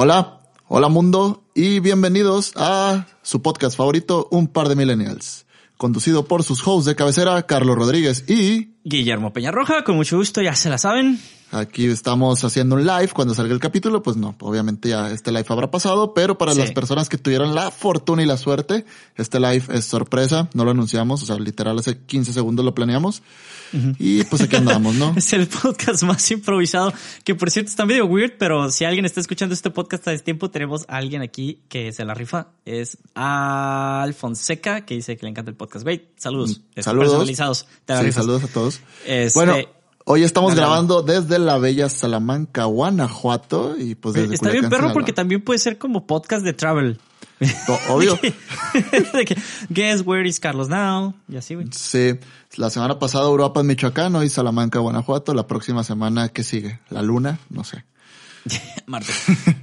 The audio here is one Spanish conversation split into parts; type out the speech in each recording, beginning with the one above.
Hola, hola mundo y bienvenidos a su podcast favorito, Un par de millennials, conducido por sus hosts de cabecera, Carlos Rodríguez y Guillermo Peñarroja, con mucho gusto, ya se la saben. Aquí estamos haciendo un live cuando salga el capítulo, pues no, obviamente ya este live habrá pasado, pero para Sí. las personas que tuvieron la fortuna y la suerte, este live es sorpresa, no lo anunciamos, o sea, literal hace 15 segundos lo planeamos y pues aquí andamos, ¿no? Es el podcast más improvisado, que por cierto está medio weird, pero si alguien está escuchando este podcast a tiempo, tenemos a alguien aquí que se la rifa. Es Alfonseca, que dice que le encanta el podcast. Güey, saludos. Saludos. Personalizados. Te la Sí, rifas. saludos a todos. Este, Bueno, hoy estamos grabando desde la bella Salamanca, Guanajuato y pues desde Está bien perro porque también puede ser como podcast de travel. Obvio. Guess where is Carlos now? Y así, güey. Sí, la semana pasada Europa Michoacán, hoy Salamanca, Guanajuato, la próxima semana, ¿qué sigue? ¿La luna? No sé. Marte.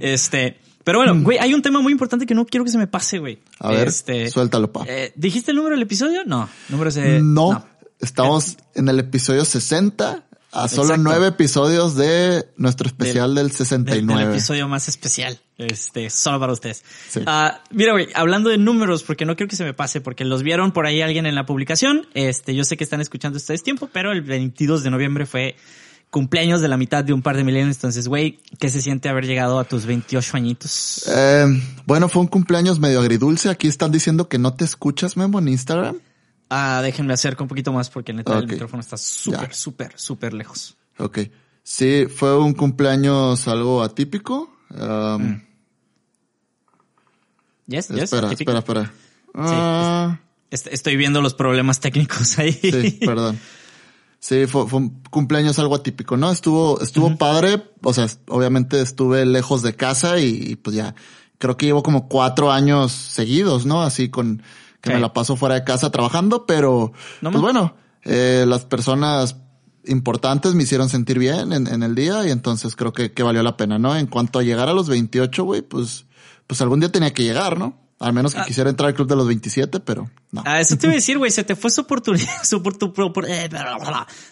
Este, pero bueno, güey, hay un tema muy importante que no quiero que se me pase, güey. A ver, Este, suéltalo, pa. eh, ¿Dijiste el número del episodio? No, número de... no, estamos en el episodio 60, a solo Exacto. nueve episodios de nuestro especial del, Del, 69. del episodio más especial. Este, solo para ustedes. Sí. Ah, mira, güey, hablando de números, porque no quiero que se me pase, porque los vieron por ahí alguien en la publicación. Este, yo sé que están escuchando ustedes tiempo, pero el 22 de noviembre fue cumpleaños de la mitad de un par de milenios. Entonces, güey, ¿qué se siente haber llegado a tus 28 añitos? Eh, bueno, fue un cumpleaños medio agridulce. Aquí están diciendo que no te escuchas, Memo, en Instagram. Ah, déjenme acercar un poquito más porque neta el micrófono está súper, súper, súper lejos. Ok. Sí, fue un cumpleaños algo atípico. Um, Mm. Yes, yes. espera, típico. espera, espera. Ah, Est- Estoy viendo los problemas técnicos ahí. sí, perdón. Sí, fue, fue un cumpleaños algo atípico, ¿no? Estuvo, estuvo padre. O sea, obviamente estuve lejos de casa y, y, pues ya, creo que llevo como cuatro años seguidos, ¿no? Así con que me la paso fuera de casa trabajando, pero No pues bueno, eh, las personas importantes me hicieron sentir bien en, en el día y entonces creo que, que valió la pena, ¿no? En cuanto a llegar a los 28, güey, pues, pues algún día tenía que llegar, ¿no? Al menos que quisiera entrar al club de los 27, pero no. Ah, eso te iba a decir, güey, se te fue su oportunidad, su, tu, eh,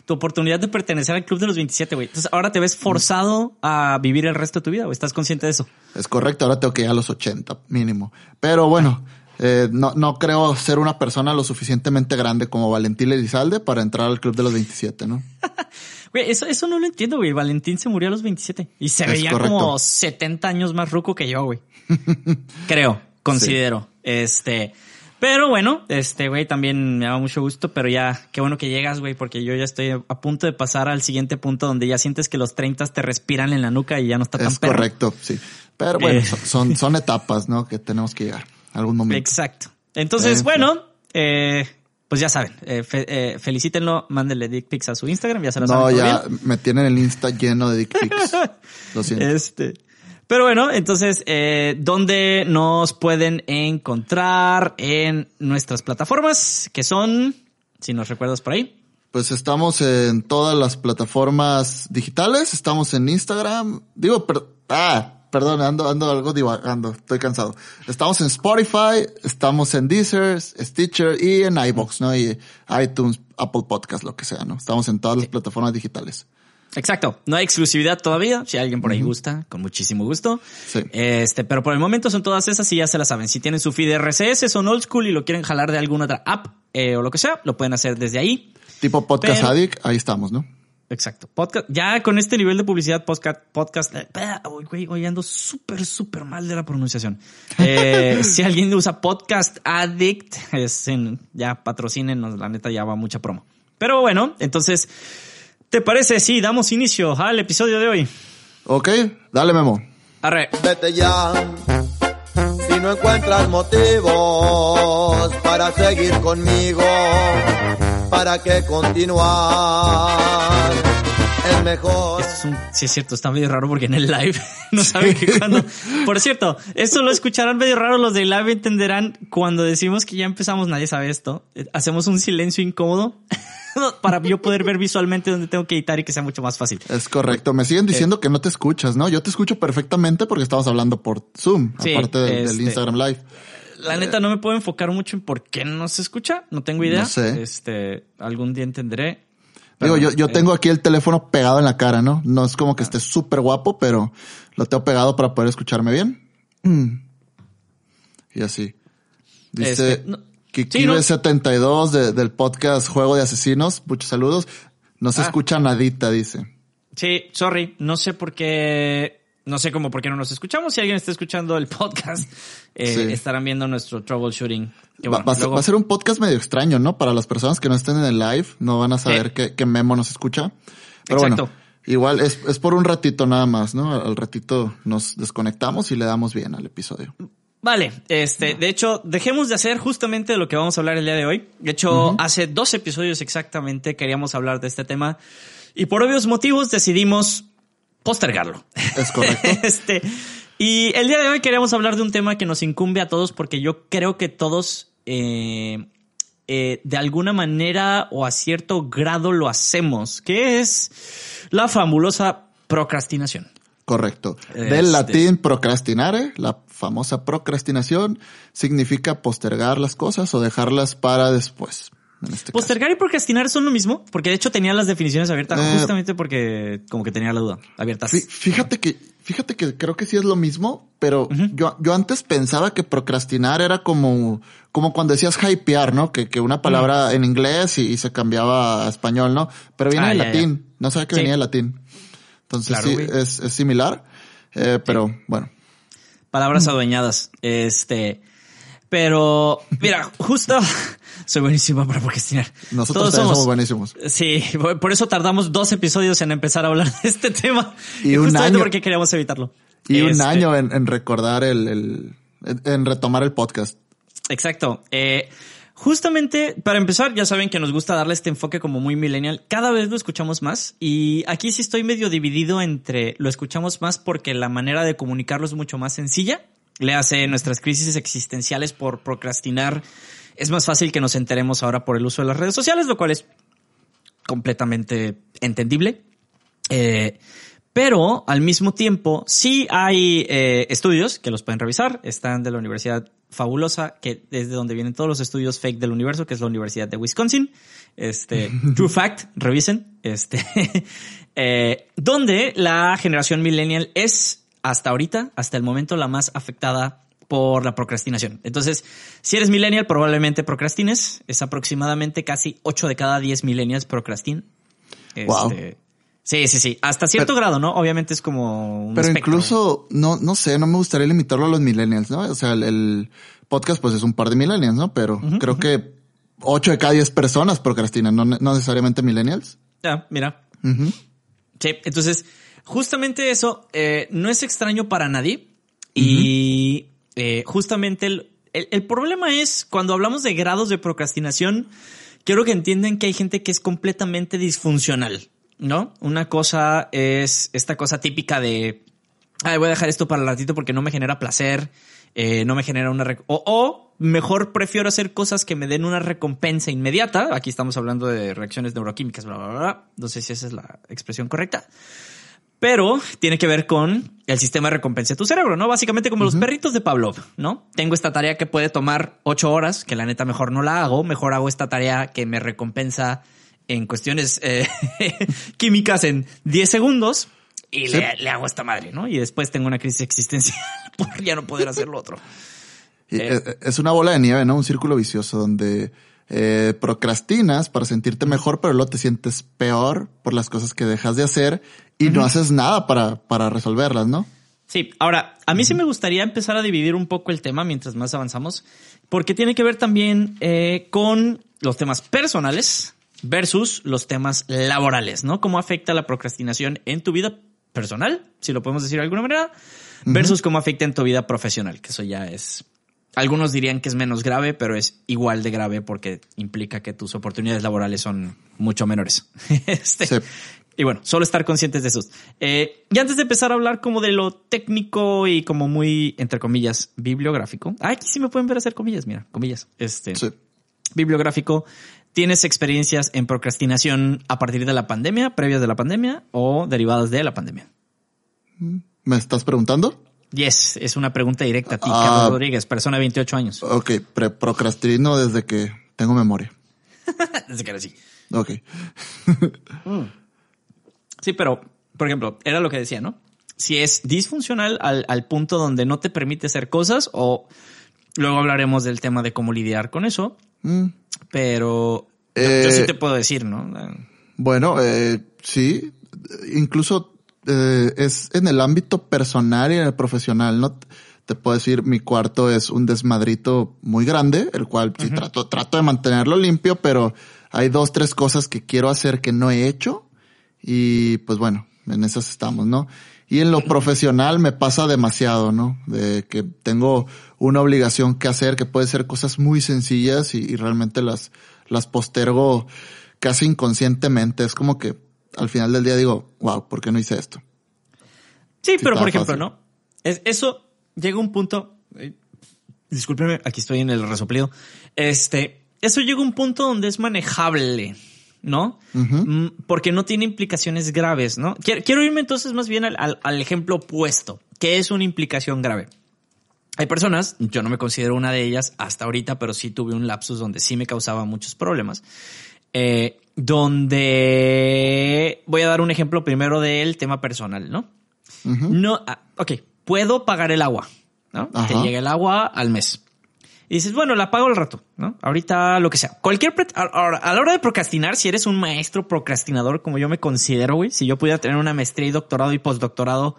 tu oportunidad de pertenecer al club de los 27, güey. Entonces ahora te ves forzado a vivir el resto de tu vida, güey. ¿Estás consciente de eso? Es correcto, ahora tengo que ir a los 80 mínimo. Pero bueno, eh, no, no creo ser una persona lo suficientemente grande como Valentín Elizalde para entrar al club de los 27, ¿no? Güey, eso, eso no lo entiendo, güey. Valentín se murió a los 27 y se Es veía correcto. como 70 años más ruco que yo, güey. Creo, considero. Este, pero bueno, este, güey, también me da mucho gusto, pero ya, qué bueno que llegas, güey, porque yo ya estoy a punto de pasar al siguiente punto donde ya sientes que los 30 te respiran en la nuca y ya no está tan Es perro. correcto, sí. Pero bueno, Eh. son, son, son etapas, ¿no? Que tenemos que llegar. Algún momento. Exacto. Entonces, En fin. bueno, eh, pues ya saben, eh, fe- eh, felicítenlo, mándenle dick pics a su Instagram, ya se lo saben. No, ya bien. me tienen el Insta lleno de dick pics. Lo siento. Este. Pero bueno, entonces, eh, ¿dónde nos pueden encontrar en nuestras plataformas? Que son, si nos recuerdas por ahí. Pues estamos en todas las plataformas digitales, estamos en Instagram, digo, per- ah, perdón, ando, ando algo divagando, estoy cansado. Estamos en Spotify, estamos en Deezer, Stitcher y en iBox, ¿no? Y iTunes, Apple Podcast, lo que sea, ¿no? Estamos en todas las plataformas digitales. Exacto. No hay exclusividad todavía. Si alguien por ahí gusta, con muchísimo gusto. Sí. Este, pero por el momento son todas esas y ya se las saben. Si tienen su feed RSS, son old school y lo quieren jalar de alguna otra app eh, o lo que sea, lo pueden hacer desde ahí. Tipo Podcast Pero- Addict, ahí estamos, ¿no? Exacto. Podcast, ya con este nivel de publicidad, podcast, podcast, eh, uy, güey, hoy ando súper, súper mal de la pronunciación. Eh, si alguien usa podcast addict, es en, ya patrocínenos, la neta ya va mucha promo. Pero bueno, entonces, ¿te parece si damos inicio al episodio de hoy? Ok, dale Memo. Arre. Vete ya. Si no encuentras motivos para seguir conmigo, ¿para qué continuar? Es mejor. Esto es un, sí es cierto, está medio raro porque en el live no saben que cuando. Por cierto, esto lo escucharán medio raro, los de live entenderán cuando decimos que ya empezamos, nadie sabe esto. eh, Hacemos un silencio incómodo para yo poder ver visualmente dónde tengo que editar y que sea mucho más fácil. Es correcto. Me siguen diciendo que no te escuchas, ¿no? Yo te escucho perfectamente porque estamos hablando por Zoom, Sí, aparte del, del este- Instagram Live. La neta no me puedo enfocar mucho en por qué no se escucha, no tengo idea. No sé. Este, algún día entenderé. Digo, yo, yo eh, tengo aquí el teléfono pegado en la cara, ¿no? No es como que esté súper guapo, pero lo tengo pegado para poder escucharme bien. Y así. Dice Este, no- Kiki sí, no. 72 de- del podcast Juego de Asesinos. Muchos saludos. No se Ah. escucha nadita, dice. Sí, sorry, no sé por qué, no sé cómo por qué no nos escuchamos. Si alguien está escuchando el podcast, eh, Sí. estarán viendo nuestro troubleshooting. Que Va, bueno, va a ser, luego- va a ser un podcast medio extraño, ¿no? Para las personas que no estén en el live, no van a saber Sí. que, que Memo nos escucha. Pero Exacto. bueno, igual es, es por un ratito nada más, ¿no? Al ratito nos desconectamos y le damos bien al episodio. Vale, este, de hecho, dejemos de hacer justamente lo que vamos a hablar el día de hoy. De hecho, hace dos episodios exactamente queríamos hablar de este tema y por obvios motivos decidimos postergarlo. Es correcto. este, y el día de hoy queríamos hablar de un tema que nos incumbe a todos porque yo creo que todos eh, eh, de alguna manera o a cierto grado lo hacemos, que es la fabulosa procrastinación. Correcto. Este- Del latín procrastinare, la famosa procrastinación, significa postergar las cosas o dejarlas para después. En este Postergar y procrastinar son lo mismo, porque de hecho tenía las definiciones abiertas Eh, justamente porque como que tenía la duda abiertas. Fíjate que, fíjate que creo que sí es lo mismo, pero yo, yo antes pensaba que procrastinar era como, como cuando decías hypear, ¿no? Que, que una palabra en inglés y, y se cambiaba a español, ¿no? Pero viene Ah, del ya, latín. No sabía que Sí. venía del latín. Entonces Claro, sí, es, es similar, eh, pero bueno. Palabras adueñadas. Este, pero mira, justo soy buenísima para procrastinar. Nosotros somos buenísimos. Sí, por eso tardamos dos episodios en empezar a hablar de este tema. Y un justamente año. porque queríamos evitarlo. Y un Este, año en, en recordar el, el, en- en retomar el podcast. Exacto. Eh, justamente para empezar, ya saben que nos gusta darle este enfoque como muy millennial. Cada vez lo escuchamos más y aquí sí estoy medio dividido entre lo escuchamos más porque la manera de comunicarlo es mucho más sencilla. Le hace nuestras crisis existenciales por procrastinar. Es más fácil que nos enteremos ahora por el uso de las redes sociales, lo cual es completamente entendible. Eh, pero al mismo tiempo, sí hay eh, estudios que los pueden revisar. Están de la Universidad Fabulosa, que es de donde vienen todos los estudios fake del universo, que es la Universidad de Wisconsin. Este, True Fact, revisen. Este, eh, donde la generación millennial es hasta ahorita, hasta el momento, la más afectada por la procrastinación. Entonces, si eres millennial, probablemente procrastines. Es aproximadamente casi 8 de cada 10 millennials procrastin. Wow. Este, Sí, sí, sí. Hasta cierto grado, ¿no? Obviamente es como un Pero espectro. incluso, no, no sé, no me gustaría limitarlo a los millennials, ¿no? O sea, el, el podcast pues es un par de millennials, ¿no? Pero creo que 8 de cada 10 personas procrastinan, no, ne- no necesariamente millennials. Ya, mira. Sí, entonces, justamente eso eh, no es extraño para nadie. Y eh, justamente el, el- el problema es cuando hablamos de grados de procrastinación, quiero que entiendan que hay gente que es completamente disfuncional, ¿no? Una cosa es esta cosa típica de, ay, voy a dejar esto para el ratito porque no me genera placer, eh, no me genera una... O, o mejor prefiero hacer cosas que me den una recompensa inmediata. Aquí estamos hablando de reacciones neuroquímicas, bla, bla, bla, bla. No sé si esa es la expresión correcta. Pero tiene que ver con el sistema de recompensa de tu cerebro, ¿no? Básicamente como los perritos de Pavlov, ¿no? Tengo esta tarea que puede tomar ocho horas, que la neta mejor no la hago, mejor hago esta tarea que me recompensa en cuestiones eh, químicas en 10 segundos y Sí. le, le hago esta madre, ¿no? Y después tengo una crisis existencial por ya no poder hacer lo otro. Eh. eh, Es una bola de nieve, ¿no? Un círculo vicioso donde eh, procrastinas para sentirte mejor, pero luego te sientes peor por las cosas que dejas de hacer y no haces nada para, para resolverlas, ¿no? Sí, ahora, a mí sí me gustaría empezar a dividir un poco el tema mientras más avanzamos, porque tiene que ver también eh, con los temas personales versus los temas laborales, ¿no? Cómo afecta la procrastinación en tu vida personal, si lo podemos decir de alguna manera, versus cómo afecta en tu vida profesional, que eso ya es... Algunos dirían que es menos grave, pero es igual de grave porque implica que tus oportunidades laborales son mucho menores. Este, Sí. Y bueno, solo estar conscientes de eso. Eh, y antes de empezar a hablar como de lo técnico y como muy, entre comillas, bibliográfico. Ah, aquí sí me pueden ver hacer comillas, mira, comillas. Este, Sí. bibliográfico. ¿Tienes experiencias en procrastinación a partir de la pandemia, previas de la pandemia o derivadas de la pandemia? ¿Me estás preguntando? Yes, es una pregunta directa a ti, Ah. Carlos Rodríguez, persona de 28 años. Ok, pre- procrastino desde que tengo memoria. Desde que era así. Ok. Sí, pero, por ejemplo, era lo que decía, ¿no? Si es disfuncional al, al punto donde no te permite hacer cosas o luego hablaremos del tema de cómo lidiar con eso, Mm, pero yo, yo Eh, sí te puedo decir, ¿no? Bueno, eh, sí, incluso eh, es en el ámbito personal y en el profesional, ¿no? Te puedo decir, mi cuarto es un desmadrito muy grande, el cual sí trato, trato de mantenerlo limpio, pero hay dos, tres cosas que quiero hacer que no he hecho y pues bueno, en esas estamos, ¿no? Y en lo profesional me pasa demasiado, ¿no? De que tengo una obligación que hacer, que puede ser cosas muy sencillas y, y realmente las, las postergo casi inconscientemente. Es como que al final del día digo, wow, ¿por qué no hice esto? Sí, pero por ejemplo, fácil. ¿no? Es, eso llega a un punto. eh, discúlpeme, aquí estoy en el resoplido. Este, eso llega a un punto donde es manejable, ¿no? Mm, Porque no tiene implicaciones graves, ¿no? Quiero, quiero irme entonces más bien al, al- al ejemplo opuesto. ¿Qué es una implicación grave? Hay personas, yo no me considero una de ellas hasta ahorita, pero sí tuve un lapsus donde sí me causaba muchos problemas. Eh, donde voy a dar un ejemplo primero del tema personal, ¿no? No, ah, ok, puedo pagar el agua, ¿no? Te Ajá. llega el agua al mes. Y dices, bueno, la pago al rato, ¿no? Ahorita lo que sea. Cualquier, pre- a, la hora de procrastinar, si eres un maestro procrastinador, como yo me considero, güey, si yo pudiera tener una maestría y doctorado y postdoctorado,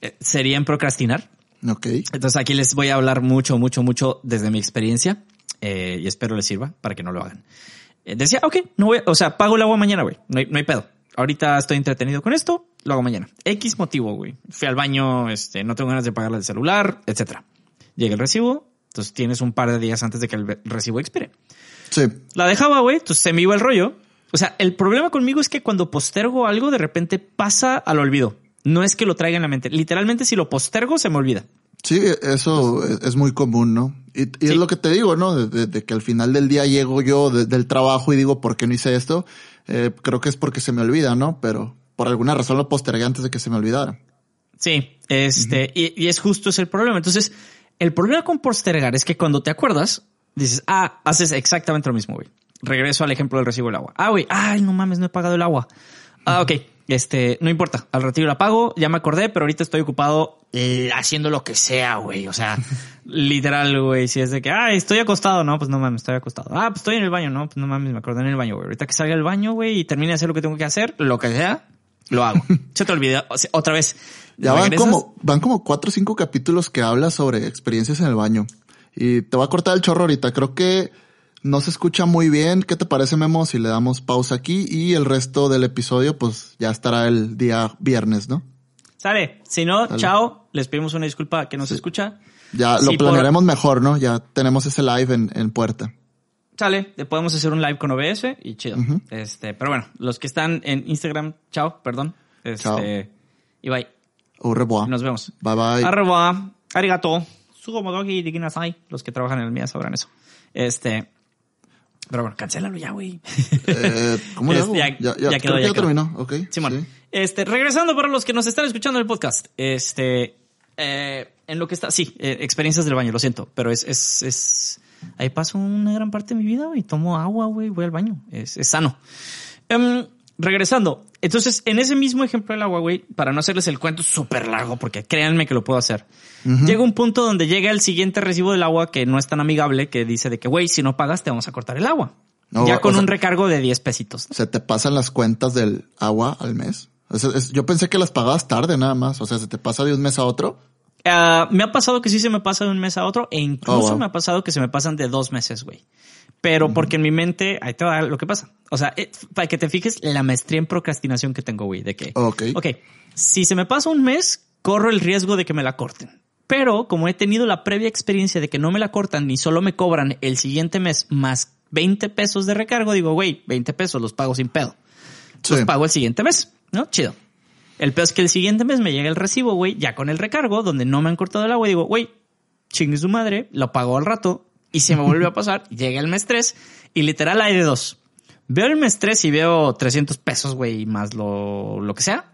eh, sería en procrastinar. Ok. Entonces aquí les voy a hablar mucho, mucho, mucho desde mi experiencia eh, y espero les sirva para que no lo hagan. Eh, decía, ok, no voy, o sea, pago el agua mañana, güey, no hay, no hay pedo. Ahorita estoy entretenido con esto, lo hago mañana. X motivo, güey. Fui al baño, este, no tengo ganas de pagar el celular, etcétera. Llega el recibo, entonces tienes un par de días antes de que el recibo expire. Sí. La dejaba, güey, entonces se me iba el rollo. O sea, el problema conmigo es que cuando postergo algo, de repente pasa al olvido. No es que lo traiga en la mente. Literalmente, si lo postergo, se me olvida. Sí, eso es, es muy común, ¿no? Y, y Sí. es lo que te digo, ¿no? De, de- de que al final del día llego yo de- del trabajo y digo, ¿por qué no hice esto? Eh, creo que es porque se me olvida, ¿no? Pero por alguna razón lo postergué antes de que se me olvidara. Sí, este, y, y es justo ese el problema. Entonces, el problema con postergar es que cuando te acuerdas, dices, ah, haces exactamente lo mismo, güey. Regreso al ejemplo del recibo del agua. Ah, güey, ay, no mames, no he pagado el agua. Ah, ok, este, no importa, al ratito la pago, ya me acordé, pero ahorita estoy ocupado eh, haciendo lo que sea, güey. O sea, literal, güey, si es de que, ah, estoy acostado, no, pues no mames, estoy acostado. Ah, pues estoy en el baño, no, pues no mames, me acordé en el baño, güey. Ahorita que salga del baño, güey, y termine de hacer lo que tengo que hacer, lo que sea, lo hago. Se te olvida, o sea, otra vez. Ya van regresas- como, van como cuatro o cinco capítulos que habla sobre experiencias en el baño. Y te voy a cortar el chorro ahorita. Creo que no se escucha muy bien. ¿Qué te parece, Memo, si le damos pausa aquí? Y el resto del episodio, pues ya estará el día viernes, ¿no? Sale. Si no, chao. Les pedimos una disculpa que no se escucha. Ya Sí, lo por- planearemos mejor, ¿no? Ya tenemos ese live en, en puerta. Sale. Le podemos hacer un live con OBS y chido. Este, pero bueno, los que están en Instagram, chao, perdón. Este, Chao. y bye. Au revoir. Nos vemos. Bye bye. Arroba, arigato, sugomodogi diginasai. Los que trabajan en el MIA sabrán eso. Este, pero bueno, cancélalo ya, güey. Eh, ¿Cómo le Este, hago? ya- Ya, ya, ya quedó, creo que ya terminó. Ok. Simón. sí. Este, regresando para los que nos están escuchando en el podcast. Este, eh, en lo que está, sí, eh, experiencias del baño, lo siento, pero es, es, es, ahí paso una gran parte de mi vida, güey. Tomo agua, güey, voy al baño. Es, es sano. Em, regresando. Entonces, en ese mismo ejemplo del agua, güey, para no hacerles el cuento súper largo, porque créanme que lo puedo hacer. Llega un punto donde llega el siguiente recibo del agua que no es tan amigable, que dice de que, güey, si no pagas te vamos a cortar el agua. No, ya con sea- un recargo de 10 pesitos. ¿Se te pasan las cuentas del agua al mes? Es- es- yo pensé que las pagabas tarde nada más. O sea, ¿se te pasa de un mes a otro? Ah, me ha pasado que sí se me pasa de un mes a otro e incluso Oh, wow. me ha pasado que se me pasan de dos meses, güey. Pero porque en mi mente, ahí te va lo que pasa. O sea, eh, para que te fijes la maestría en procrastinación que tengo, güey, de que, Ok. ok, si se me pasa un mes, corro el riesgo de que me la corten. Pero como he tenido la previa experiencia de que no me la cortan ni solo me cobran el siguiente mes más 20 pesos de recargo, digo, güey, 20 pesos los pago sin pedo Sí. los pago el siguiente mes, ¿no? Chido. El peor es que el siguiente mes me llega el recibo, güey, ya con el recargo, donde no me han cortado el agua, y digo, güey, chingue su madre, lo pago al rato, y se me vuelve a pasar, llega el mes 3, y literal hay de dos. Veo el mes 3 y veo 300 pesos, güey, más lo, lo que sea,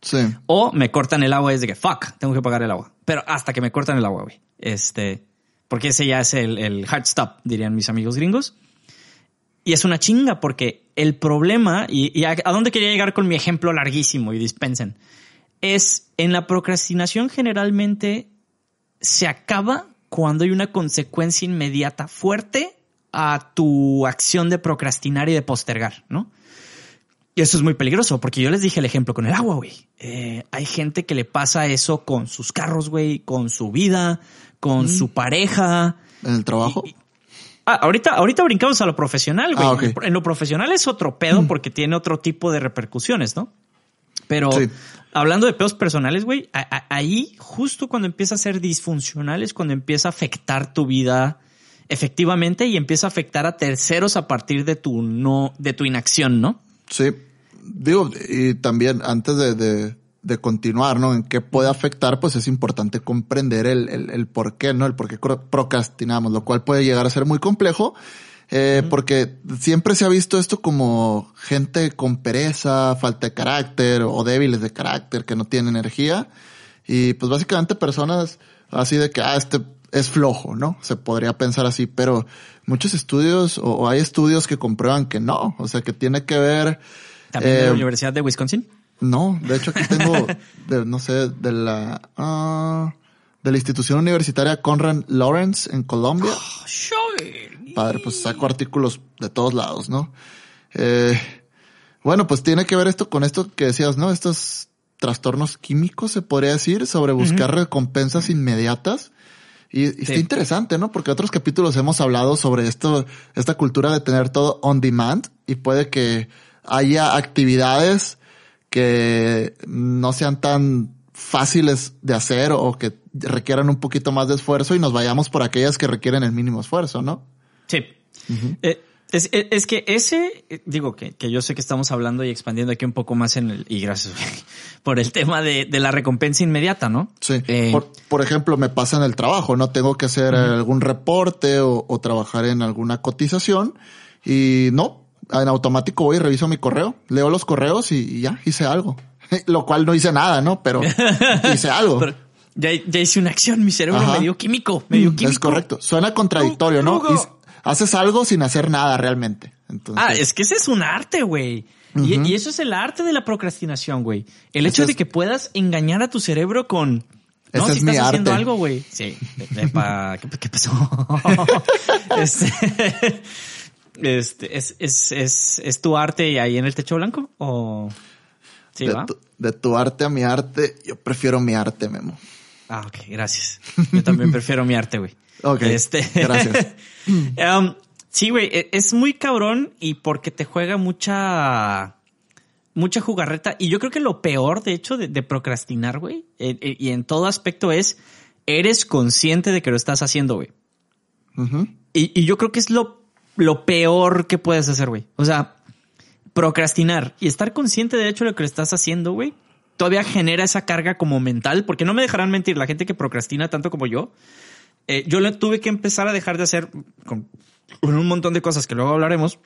Sí. o me cortan el agua y es de que, fuck, tengo que pagar el agua. Pero hasta que me cortan el agua, güey. Este, porque ese ya es el, el hard stop, dirían mis amigos gringos. Y es una chinga porque el problema, y, a, dónde quería llegar con mi ejemplo larguísimo y dispensen, es en la procrastinación generalmente se acaba cuando hay una consecuencia inmediata fuerte a tu acción de procrastinar y de postergar, ¿no? Y eso es muy peligroso, porque yo les dije el ejemplo con el agua, güey. Eh, hay gente que le pasa eso con sus carros, güey, con su vida, con mm. su pareja. ¿En el trabajo? ah, ahorita, ahorita brincamos a lo profesional, güey. Ah, en lo profesional es otro pedo mm. porque tiene otro tipo de repercusiones, ¿no? Pero hablando de pedos personales, güey, ahí justo cuando empieza a ser disfuncional es cuando empieza a afectar tu vida efectivamente y empieza a afectar a terceros a partir de tu no, de tu inacción, ¿no? Sí digo, y también antes de, de, de, continuar, ¿no? En qué puede afectar, pues es importante comprender el, el, el por qué, ¿no? El por qué procrastinamos, lo cual puede llegar a ser muy complejo. Eh, porque siempre se ha visto esto como gente con pereza, falta de carácter o débiles de carácter que no tienen energía. Y pues básicamente personas así de que, ah, este es flojo, ¿no? Se podría pensar así, pero muchos estudios o hay estudios que comprueban que no, o sea, que tiene que ver ¿También de la eh, Universidad de Wisconsin? No, de hecho aquí tengo, no sé, de la, uh, de la institución universitaria Conrad Lawrence en Colombia. Oh, Padre, pues saco artículos de todos lados, ¿no? Eh, bueno, pues tiene que ver esto con esto que decías, ¿no? Estos trastornos químicos, se podría decir, sobre buscar recompensas inmediatas. Y, está interesante, ¿no? Porque otros capítulos hemos hablado sobre esto, esta cultura de tener todo on demand y puede que haya actividades que no sean tan fáciles de hacer o que requieran un poquito más de esfuerzo y nos vayamos por aquellas que requieren el mínimo esfuerzo, ¿no? Sí. Eh, es, que ese, digo que, que, yo sé que estamos hablando y expandiendo aquí un poco más en el, y gracias por el tema de, la recompensa inmediata, ¿no? Sí. Eh, por, ejemplo, me pasa en el trabajo, ¿no? Tengo que hacer algún reporte o, o, trabajar en alguna cotización y no, en automático voy y reviso mi correo, leo los correos y, ya hice algo. Lo cual no hice nada, ¿no? Pero hice algo. ya, hice una acción, mi cerebro medio químico, medio químico. Es correcto. Suena contradictorio, ¿no? Haces algo sin hacer nada realmente. ah, es que ese es un arte, güey. y, eso es el arte de la procrastinación, güey. El hecho de que puedas engañar a tu cerebro con no, si estás haciendo algo, güey. Sí. ¿qué, pasó? este, este, ¿es, es, es, es tu arte ahí en el techo blanco? ¿O sí, de, Tu, de tu arte a mi arte, yo prefiero mi arte, Memo. Ah, ok, gracias. Yo también prefiero mi arte, güey. Ok. Este... Gracias. um, sí, güey, e, es muy cabrón y porque te juega mucha mucha jugarreta. Y yo creo que lo peor, de hecho, de, procrastinar, güey, e, e, y en todo aspecto es, eres consciente de que lo estás haciendo, güey. y, y, yo creo que es lo lo peor que puedes hacer, güey. O sea, procrastinar y estar consciente de hecho de lo que le estás haciendo, güey, todavía genera esa carga como mental, porque no me dejarán mentir, la gente que procrastina tanto como yo, eh, yo le tuve que empezar a dejar de hacer con, un montón de cosas que luego hablaremos.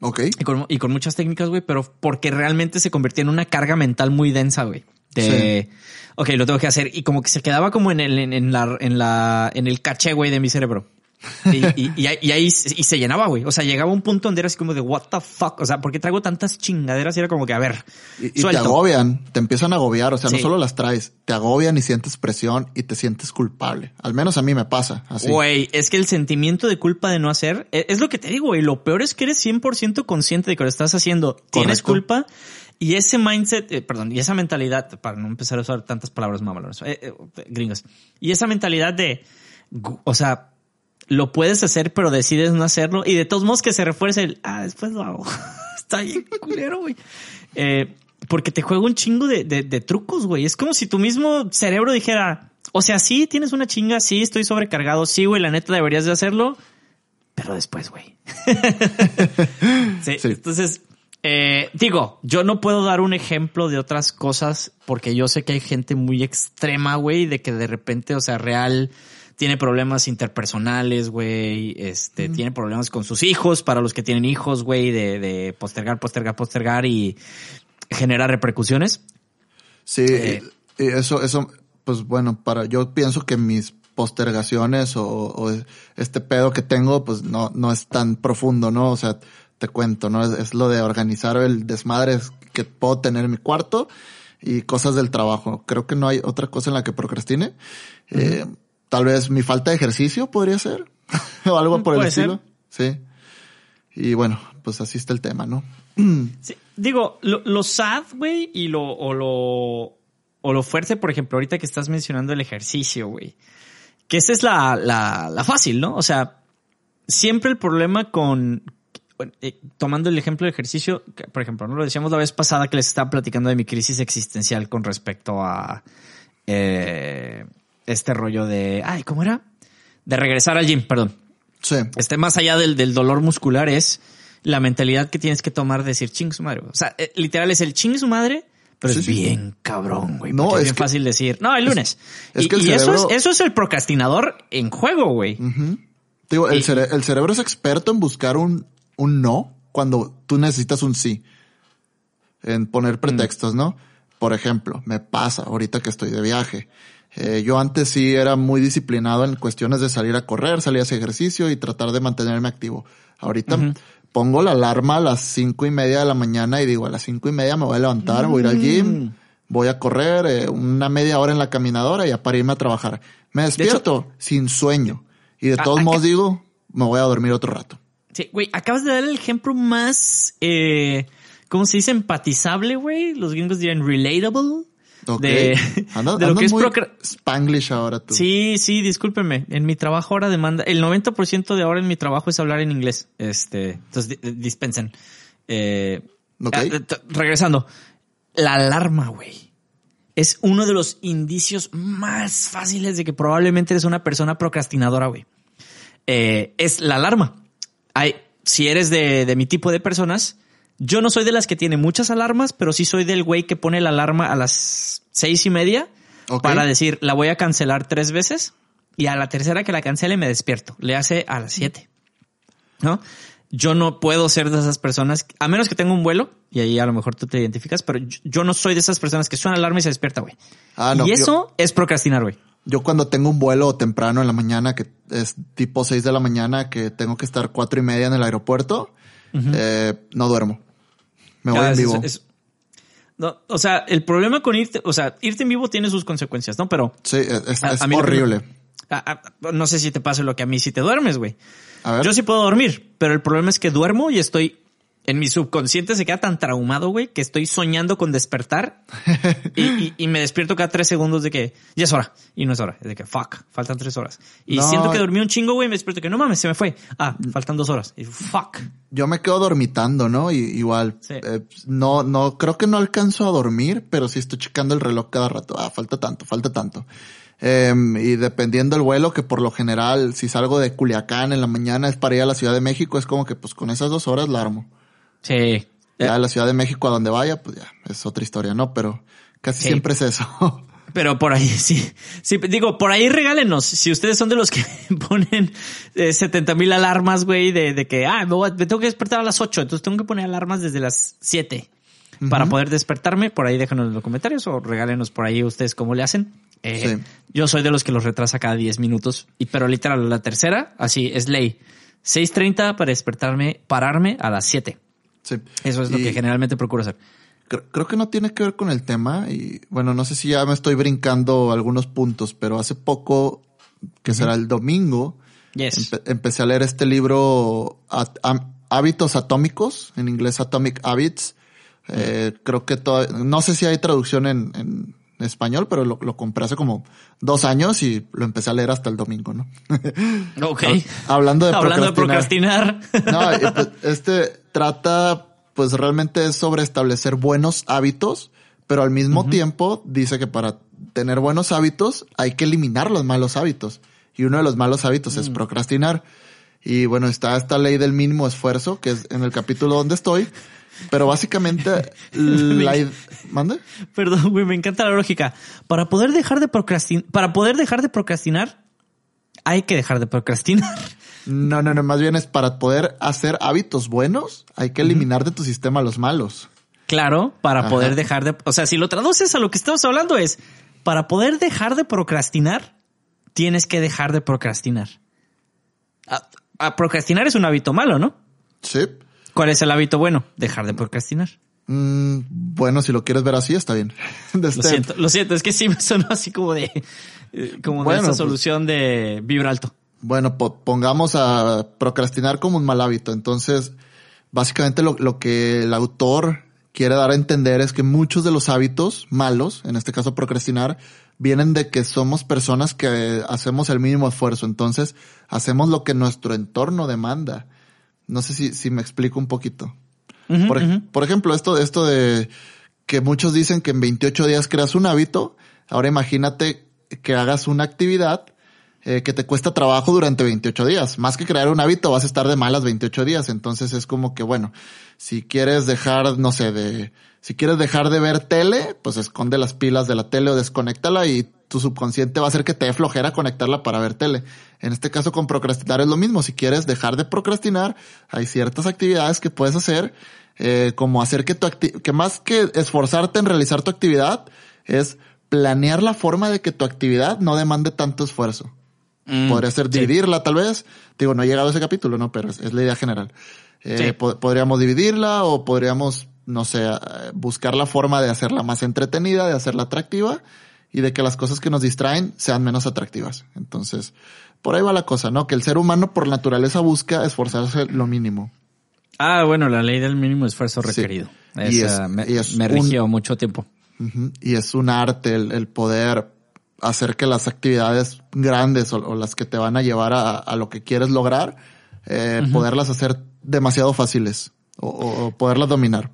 Ok. Y con, muchas técnicas, güey, pero porque realmente se convertía en una carga mental muy densa, güey. De, ok, lo tengo que hacer. Y como que se quedaba como en el, en la, en la, en el caché, güey, de mi cerebro. Y, y, ahí y se llenaba, güey. O sea, llegaba un punto donde era así como de what the fuck. O sea, ¿por qué traigo tantas chingaderas? Y era como que, a ver. Y, te agobian, te empiezan a agobiar. O sea, no solo las traes, te agobian y sientes presión y te sientes culpable. Al menos a mí me pasa así. Güey, es que el sentimiento de culpa de no hacer, e, es, lo que te digo, güey. Lo peor es que eres 100% consciente de que lo estás haciendo. Tienes culpa. Y ese mindset, eh, perdón, y esa mentalidad, para no empezar a usar tantas palabras mamalonas, eh, eh, gringos, y esa mentalidad de, o sea, lo puedes hacer, pero decides no hacerlo. Y de todos modos que se refuerce el, ah, después lo hago. Está bien culero, güey. Eh, porque te juega un chingo de, de, trucos, güey. Es como si tu mismo cerebro dijera, o sea, sí, tienes una chinga, sí, estoy sobrecargado, sí, güey, la neta deberías de hacerlo, pero después, güey. sí, Entonces, eh, digo, yo no puedo dar un ejemplo de otras cosas porque yo sé que hay gente muy extrema, güey, de que de repente, o sea, real tiene problemas interpersonales, güey, este, tiene problemas con sus hijos, para los que tienen hijos, güey, de, de postergar, postergar, postergar y genera repercusiones. Sí, eh, y eso, eso, pues bueno, para, yo pienso que mis postergaciones o, o, este pedo que tengo, pues no, no es tan profundo, ¿no? O sea, te cuento, ¿no? Es, es lo de organizar el desmadre que puedo tener en mi cuarto y cosas del trabajo. Creo que no hay otra cosa en la que procrastine. eh, tal vez mi falta de ejercicio podría ser. o algo por el estilo. Sí. Y bueno, pues así está el tema, ¿no? Sí, digo, lo, lo sad, güey, y lo, o lo, o lo fuerte, por ejemplo, ahorita que estás mencionando el ejercicio, güey. Que esa es la, la, la fácil, ¿no? O sea, siempre el problema con, eh, tomando el ejemplo del ejercicio, que, por ejemplo, no lo decíamos la vez pasada que les estaba platicando de mi crisis existencial con respecto a eh, este rollo de, ay, ¿cómo era? De regresar al gym, perdón. Sí. Este más allá del, del dolor muscular es la mentalidad que tienes que tomar de decir ching su madre. O sea, eh, literal es el ching su madre, pero Sí, es sí. bien cabrón, güey. No, es, bien que- fácil decir, no, el lunes. es y que el y eso, es, eso es el procrastinador en juego, güey. Te Digo, el, Y- cere- el cerebro es experto en buscar un, un no cuando tú necesitas un sí. En poner pretextos, ¿no? Por ejemplo, me pasa ahorita que estoy de viaje. Eh, yo antes sí era muy disciplinado en cuestiones de salir a correr, salir a hacer ejercicio y tratar de mantenerme activo. Ahorita pongo la alarma a las cinco y media de la mañana y digo, a las cinco y media me voy a levantar, voy a ir al gym, voy a correr eh, una media hora en la caminadora y ya para irme a trabajar. Me despierto sin sueño. Y de A- todos modos digo, me voy a dormir otro rato. Sí, güey, acabas de dar el ejemplo más, eh, ¿cómo se dice? Empatizable, güey. Los gringos dirían relatable. De, de lo que es muy Spanglish ahora tú. Sí, sí, discúlpenme. En mi trabajo ahora demanda, el 90% de ahora en mi trabajo es hablar en inglés. Este, entonces di- dispensen. Eh, ah, regresando. La alarma, güey. Es uno de los indicios más fáciles de que probablemente eres una persona procrastinadora, güey. Eh, es la alarma. Hay, si eres de, de mi tipo de personas, yo no soy de las que tiene muchas alarmas, pero sí soy del güey que pone la alarma a las seis y media para decir, la voy a cancelar tres veces y a la tercera que la cancele me despierto. Le hace a las siete. ¿No? Yo no puedo ser de esas personas, a menos que tenga un vuelo, y ahí a lo mejor tú te identificas, pero yo, no soy de esas personas que suena alarma y se despierta, güey. Ah, no, y yo- eso es procrastinar, güey. Yo cuando tengo un vuelo temprano en la mañana, que es tipo 6 de la mañana, que tengo que estar cuatro y media en el aeropuerto, eh, no duermo. Me voy en vivo. es- no, o sea, el problema con irte, o sea, irte en vivo tiene sus consecuencias, ¿no? Pero sí, es, es- a- es a mí lo que me- horrible. a- no sé si te pasa lo que a mí si te duermes, güey. Yo sí puedo dormir, pero el problema es que duermo y estoy en mi subconsciente se queda tan traumado, güey, que estoy soñando con despertar y, y- y me despierto cada tres segundos de que ya es hora y no es hora. Es de que fuck, faltan tres horas. Y No. siento que dormí un chingo, güey, me despierto que no mames, se me fue. Ah, faltan dos horas. Y fuck. Yo me quedo dormitando, ¿no? Y, igual, Sí. eh, no, no, creo que no alcanzo a dormir, pero sí estoy checando el reloj cada rato. Ah, falta tanto, falta tanto. Em, y dependiendo del vuelo, que por lo general, si salgo de Culiacán en la mañana es para ir a la Ciudad de México, es como que pues con esas dos horas la armo. Sí. Ya a la Ciudad de México a donde vaya, pues ya, es otra historia, ¿no? Pero casi Sí. siempre es eso. Pero por ahí, sí. Sí, digo, por ahí regálenos. Si ustedes son de los que ponen 70 mil alarmas, güey, de, de que, ah, me, voy a- me tengo que despertar a las 8, entonces tengo que poner alarmas desde las 7 para poder despertarme. Por ahí déjenos en los comentarios o regálenos por ahí ustedes cómo le hacen. Eh, Sí. Yo soy de los que los retrasa cada 10 minutos. Y pero literal, la tercera, así es ley. 6.30 para despertarme, pararme a las 7. Sí. Eso es lo Y que generalmente procuro hacer. cre- Creo que no tiene que ver con el tema y bueno, no sé si ya me estoy brincando algunos puntos, pero hace poco, que será el domingo, Yes. empe- empecé a leer este libro At- Hábitos Atómicos, en inglés Atomic Habits. Eh, creo que no sé si hay traducción en, en español, pero lo, lo compré hace como dos años y lo empecé a leer hasta el domingo, ¿no? Ok. Hablando de Hablando de procrastinar. No, pues, este trata, pues realmente es sobre establecer buenos hábitos, pero al mismo tiempo dice que para tener buenos hábitos hay que eliminar los malos hábitos. Y uno de los malos hábitos es procrastinar. Y bueno, está esta ley del mínimo esfuerzo, que es en el capítulo donde estoy. Pero básicamente, la ¿Mande? Perdón, güey, me encanta la lógica. Para poder dejar de procrastinar, para poder dejar de procrastinar, hay que dejar de procrastinar. No, no, no, más bien es para poder hacer hábitos buenos, hay que eliminar de tu sistema los malos. Claro, para Ajá. poder dejar de, o sea, si lo traduces a lo que estamos hablando es, para poder dejar de procrastinar, tienes que dejar de procrastinar. A, a procrastinar es un hábito malo, ¿no? Sí. ¿Cuál es el hábito bueno? Dejar de procrastinar. Mm, bueno, si lo quieres ver así, está bien. Lo siento, lo siento, es que sí me sonó así como de, eh, como de Bueno, esa pues- solución de vibra alto. Bueno, po- pongamos a procrastinar como un mal hábito. Entonces, básicamente lo, lo que el autor quiere dar a entender es que muchos de los hábitos malos, en este caso procrastinar, vienen de que somos personas que hacemos el mínimo esfuerzo. Entonces, hacemos lo que nuestro entorno demanda. No sé si, si me explico un poquito. Por, por ejemplo, esto, esto de que muchos dicen que en 28 días creas un hábito. Ahora imagínate que hagas una actividad eh, que te cuesta trabajo durante 28 días. Más que crear un hábito, vas a estar de malas 28 días. Entonces es como que, bueno, si quieres dejar, no sé, de, si quieres dejar de ver tele, pues esconde las pilas de la tele o desconéctala y tu subconsciente va a hacer que te dé flojera conectarla para ver tele. En este caso con procrastinar es lo mismo. Si quieres dejar de procrastinar, hay ciertas actividades que puedes hacer, eh, como hacer que tu que más que esforzarte en realizar tu actividad, es planear la forma de que tu actividad no demande tanto esfuerzo. Mm, Podría ser sí. dividirla tal vez. Digo, no he llegado a ese capítulo, ¿no? Pero es, es la idea general. Eh, Sí. po- podríamos dividirla o podríamos, no sé, eh, buscar la forma de hacerla más entretenida, de hacerla atractiva y de que las cosas que nos distraen sean menos atractivas. Entonces, por ahí va la cosa, ¿no? Que el ser humano por naturaleza busca esforzarse lo mínimo. Ah, bueno, la ley del mínimo esfuerzo Sí. requerido. Y es- me, y es me un- mucho tiempo. Y es un arte el, el poder hacer que las actividades grandes o, o las que te van a llevar a, a lo que quieres lograr, eh, poderlas hacer demasiado fáciles o, poderlas dominar.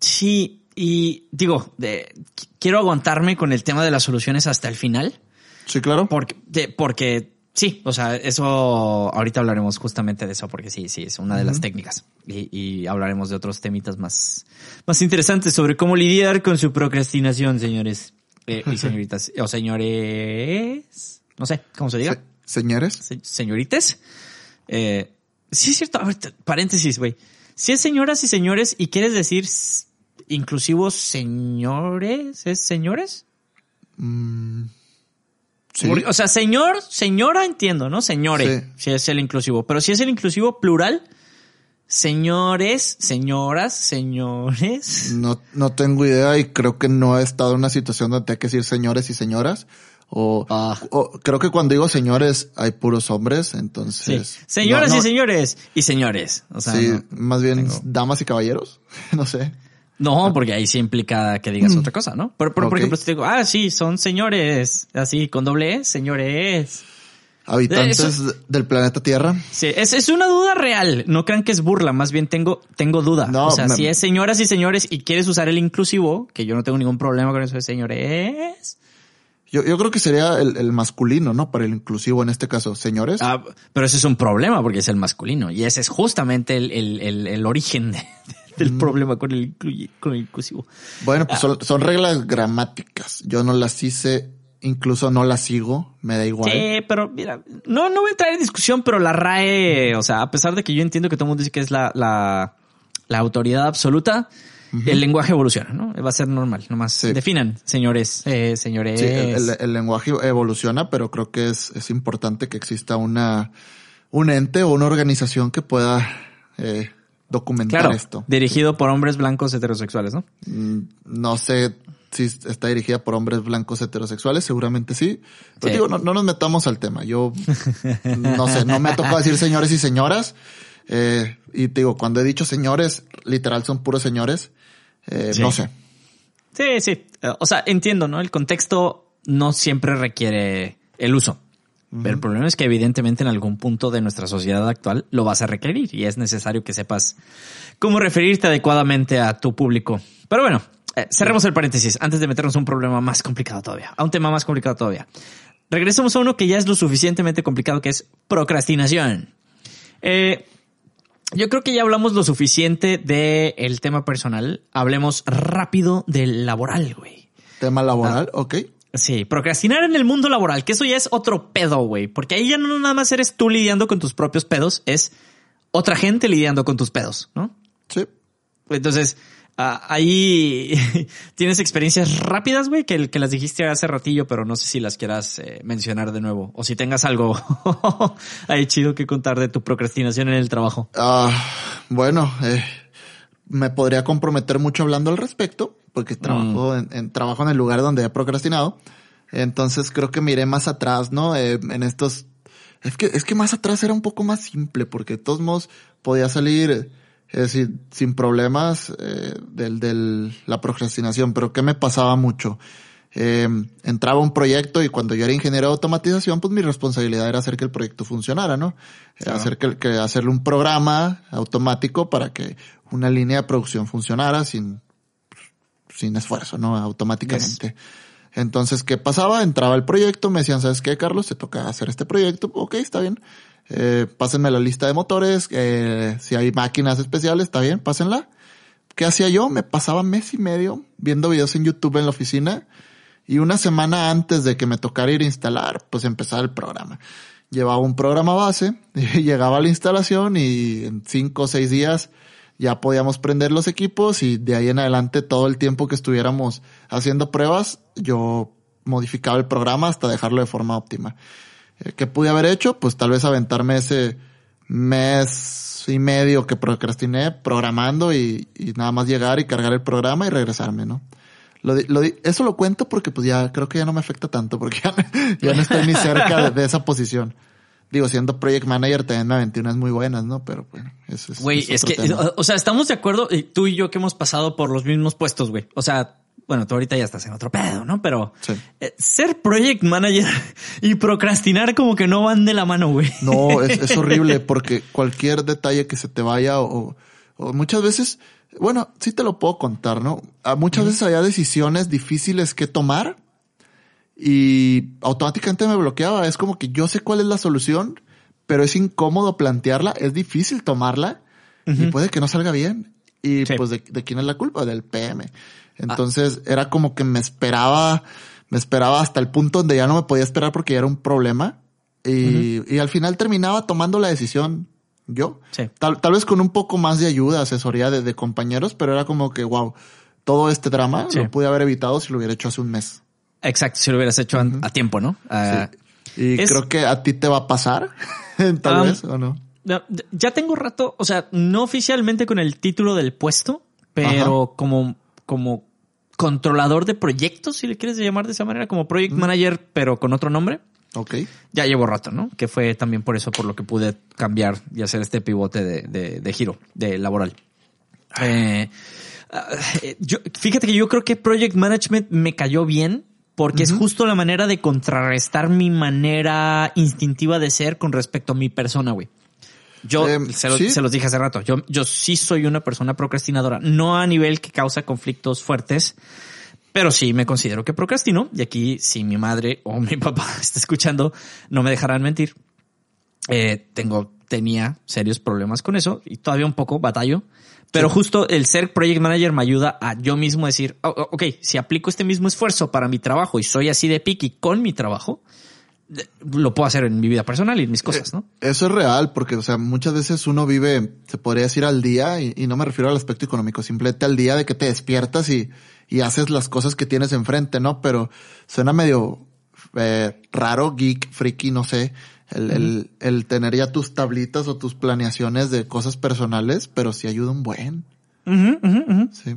Sí, y digo, de- quiero aguantarme con el tema de las soluciones hasta el final, Sí, claro. porque, de- porque sí, o sea, eso ahorita hablaremos justamente de eso, porque sí, sí, es una de las técnicas. Y, y hablaremos de otros temitas más, más interesantes sobre cómo lidiar con su procrastinación, señores eh, y señoritas, o señores, no sé, ¿cómo se diga? Se- señores. Se- señorites. Eh, sí es cierto, a ver, paréntesis, güey. Si es señoras y señores y quieres decir inclusivos señores, ¿es señores? Sí. Porque, O sea, señor, señora entiendo, ¿no? Señore, Sí. si es el inclusivo. Pero si es el inclusivo plural, señores, señoras, señores. No, no tengo idea y creo que no he estado en una situación donde hay que decir señores y señoras. O, Ah. o creo que cuando digo señores hay puros hombres, Sí. entonces. Señoras no, y señores. Y señores. O sea, Sí, no, más bien damas y caballeros. no sé. No, porque ahí sí implica que digas otra cosa, ¿no? Pero, pero, por ejemplo, si te digo, ah, sí, son señores, así, con doble E, señores. Habitantes Eso- del planeta Tierra. Sí, es, es una duda real. No crean que es burla, más bien tengo, tengo duda. No, o sea, me- si es señoras y señores y quieres usar el inclusivo, que yo no tengo ningún problema con eso de señores. Yo, yo creo que sería el, el masculino, ¿no? Para el inclusivo en este caso, señores. Ah, pero ese es un problema porque es el masculino. Y ese es justamente el, el, el, el origen de- del Mm. problema con el, incluye- con el inclusivo. Bueno, pues son, son reglas gramáticas. Yo no las hice, incluso no las sigo, me da igual. Sí, pero mira, no, no voy a entrar en discusión, pero la RAE, o sea, a pesar de que yo entiendo que todo el mundo dice que es la, la, la autoridad absoluta, el lenguaje evoluciona, ¿no? Va a ser normal, nomás Sí. definan, señores, eh, señores. Sí, el, el- el lenguaje evoluciona, pero creo que es, es importante que exista una, un ente o una organización que pueda eh, documentar claro, esto. dirigido por hombres blancos heterosexuales, ¿no? Mm, No sé si está dirigida por hombres blancos heterosexuales, seguramente sí. Pero Sí. digo, no, no nos metamos al tema. Yo no sé, no me ha tocado decir señores y señoras. Eh, y te digo, cuando he dicho señores, literal son puros señores. Eh, Sí. No sé. Sí, sí. Eh, O sea, entiendo, ¿no? El contexto no siempre requiere el uso. Pero el problema es que evidentemente en algún punto de nuestra sociedad actual lo vas a requerir y es necesario que sepas cómo referirte adecuadamente a tu público. Pero bueno, eh, cerremos el paréntesis antes de meternos a un problema más complicado todavía, a un tema más complicado todavía. Regresemos a uno que ya es lo suficientemente complicado que es procrastinación. Eh, yo creo que ya hablamos lo suficiente del tema personal. Hablemos rápido del laboral, güey. Tema Ah. laboral, ok. Sí, procrastinar en el mundo laboral, que eso ya es otro pedo, güey. Porque ahí ya no nada más eres tú lidiando con tus propios pedos, es otra gente lidiando con tus pedos, ¿no? Sí. Entonces, ah, ahí tienes experiencias rápidas, güey, que, que las dijiste hace ratillo, pero no sé si las quieras eh, mencionar de nuevo. O si tengas algo ahí chido que contar de tu procrastinación en el trabajo. Ah, bueno, eh, me podría comprometer mucho hablando al respecto, porque trabajo, en, en- trabajo en el lugar donde he procrastinado. Entonces creo que miré más atrás, ¿no? Eh, en estos... Es que, es que más atrás era un poco más simple, porque de todos modos podía salir, es decir, sin problemas eh, del, del, la procrastinación. Pero ¿qué me pasaba mucho? Eh, entraba un proyecto y cuando yo era ingeniero de automatización, pues mi responsabilidad era hacer que el proyecto funcionara, ¿no? Era Hacer que, que hacerle un programa automático para que una línea de producción funcionara sin, sin esfuerzo, ¿no? Automáticamente. Entonces, ¿qué pasaba? Entraba el proyecto, me decían, ¿sabes qué, Carlos? Te toca hacer este proyecto. Ok, está bien. Eh, pásenme la lista de motores. Eh, si hay máquinas especiales, está bien, pásenla. ¿Qué hacía yo? Me pasaba mes y medio viendo videos en YouTube en la oficina y una semana antes de que me tocara ir a instalar, pues empezaba el programa. Llevaba un programa base, llegaba a la instalación y en cinco o seis días ya podíamos prender los equipos y de ahí en adelante todo el tiempo que estuviéramos haciendo pruebas, yo modificaba el programa hasta dejarlo de forma óptima. Eh, ¿Qué pude haber hecho? Pues tal vez aventarme ese mes y medio que procrastiné programando y, y nada más llegar y cargar el programa y regresarme, ¿no? Lo, lo eso lo cuento porque pues ya creo que ya no me afecta tanto porque ya, ya no estoy ni cerca de, de esa posición. Digo, siendo project manager también me aventé unas muy buenas, ¿no? Pero bueno, eso es. Güey, es es que, tema. o sea, estamos de acuerdo, eh, tú y yo que hemos pasado por los mismos puestos, güey. O sea, bueno, tú ahorita ya estás en otro pedo, ¿no? Pero Sí. eh, ser project manager y procrastinar como que no van de la mano, güey. No, es, es horrible porque cualquier detalle que se te vaya o, o muchas veces, bueno, sí te lo puedo contar, ¿no? A muchas veces había decisiones difíciles que tomar y automáticamente me bloqueaba. Es como que yo sé cuál es la solución, pero es incómodo plantearla, es difícil tomarla y puede que no salga bien. Y Sí. pues de, de quién es la culpa? Del PM. Entonces era como que me esperaba, me esperaba hasta el punto donde ya no me podía esperar porque ya era un problema. Y, y al final terminaba tomando la decisión yo. Sí. Tal, tal vez con un poco más de ayuda, asesoría de, de compañeros, pero era como que, wow, todo este drama Sí. lo pude haber evitado si lo hubiera hecho hace un mes. Exacto, si lo hubieras hecho a tiempo, ¿no? Ah, Y Es- creo que a ti te va a pasar, tal vez, o no. Ya tengo rato, o sea, no oficialmente con el título del puesto, pero como, como controlador de proyectos, si le quieres llamar de esa manera, como project manager, pero con otro nombre. Ok. Ya llevo rato, ¿no? Que fue también por eso por lo que pude cambiar y hacer este pivote de, de, de giro, de laboral. Eh, eh, yo, fíjate que yo creo que Project Management me cayó bien porque es justo la manera de contrarrestar mi manera instintiva de ser con respecto a mi persona, güey. Yo Em, se, lo- sí. se los dije hace rato. Yo, yo sí soy una persona procrastinadora, no a nivel que causa conflictos fuertes, pero sí me considero que procrastino. Y aquí, si mi madre o mi papá está escuchando, no me dejarán mentir. Eh, tengo, tenía serios problemas con eso y todavía un poco batallo. Pero justo el ser project manager me ayuda a yo mismo decir, "Oh, oh, ok, si aplico este mismo esfuerzo para mi trabajo y soy así de picky con mi trabajo, lo puedo hacer en mi vida personal y en mis cosas, ¿no? Eso es real, porque, o sea, muchas veces uno vive, se podría decir al día, y, y no me refiero al aspecto económico, simplemente al día de que te despiertas y, y haces las cosas que tienes enfrente, ¿no? Pero suena medio eh, raro, geek, friki, no sé, el, el, el tener ya tus tablitas o tus planeaciones de cosas personales, pero sí ayuda un buen, Ujú, ujú, ujú. sí.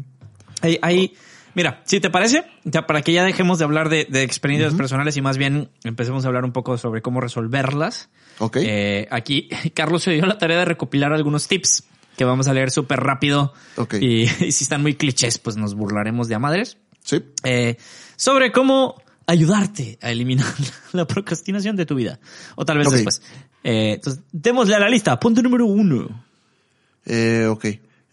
Ahí, ahí, mira, si te parece, ya para que ya dejemos de hablar de, de experiencias personales y más bien empecemos a hablar un poco sobre cómo resolverlas. Ok. Eh, aquí Carlos se dio la tarea de recopilar algunos tips que vamos a leer súper rápido. Ok. Y, y si están muy clichés, pues nos burlaremos de a madres. sí. Eh, sobre cómo ayudarte a eliminar la procrastinación de tu vida. O tal vez después. Eh, entonces, démosle a la lista. Punto número uno. Eh, ok.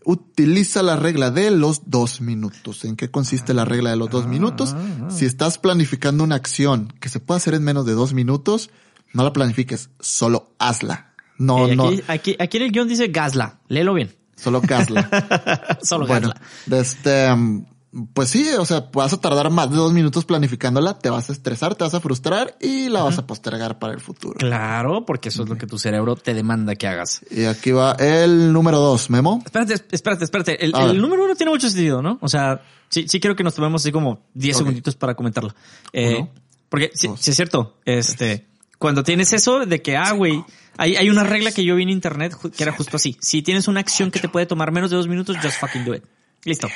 Utiliza la regla de los dos minutos. ¿En qué consiste la regla de los dos minutos? Si estás planificando una acción que se puede hacer en menos de dos minutos, no la planifiques, solo hazla. No, Eh, no, aquí, aquí, aquí en el guion dice Gasla. Léelo bien. solo que hazla. Solo bueno, Gasla. de este, um, pues sí, o sea, vas a tardar más de dos minutos planificándola, te vas a estresar, te vas a frustrar y la vas a postergar para el futuro. Claro, porque eso es lo que tu cerebro te demanda que hagas. Y aquí va el número dos, Memo. Espérate, espérate, espérate. El, el número uno tiene mucho sentido, ¿no? O sea, sí, sí quiero que nos tomemos así como 10 Ok. segunditos para comentarlo. Eh, Uno, porque sí, dos, sí es cierto. Este, Cuando tienes eso de que, ah, güey, hay, hay una regla que yo vi en internet que era justo así. Si tienes una acción que te puede tomar menos de dos minutos, just fucking do it. Listo.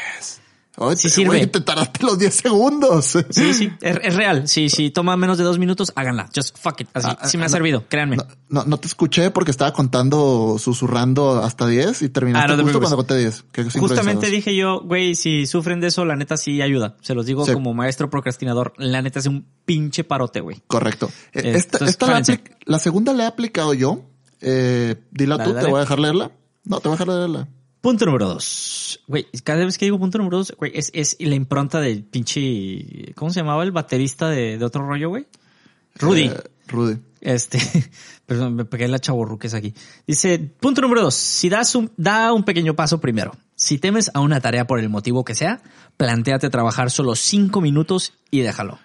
Oye, Sí sirve. güey, te tardaste los 10 segundos. Sí, sí, es, es real. Si, si toma menos de dos minutos, háganla. Just fuck it. Así, Ah, sí me ha servido, créanme. No, no, no te escuché porque estaba contando, susurrando hasta 10 y terminaste Ah, no justo cuando conté 10. Qué Justamente dije yo, güey, si sufren de eso, la neta sí ayuda. Se los digo Sí. como maestro procrastinador. La neta es un pinche parote, güey. Correcto. Eh, Eh, esta, entonces, esta la, la segunda la he aplicado yo. Eh, dila Dale, tú, dale. te voy a dejar leerla. No, te voy a dejar leerla. Punto número dos. Güey, cada vez que digo punto número dos, güey, es, es la impronta del pinche, ¿cómo se llamaba el baterista de, de otro rollo, güey? Rudy. Eh, Rudy. Este, perdón, me pegué la chaborruques aquí. Dice, punto número dos, si das un, da un pequeño paso primero. Si temes a una tarea por el motivo que sea, planteate trabajar solo cinco minutos y déjalo.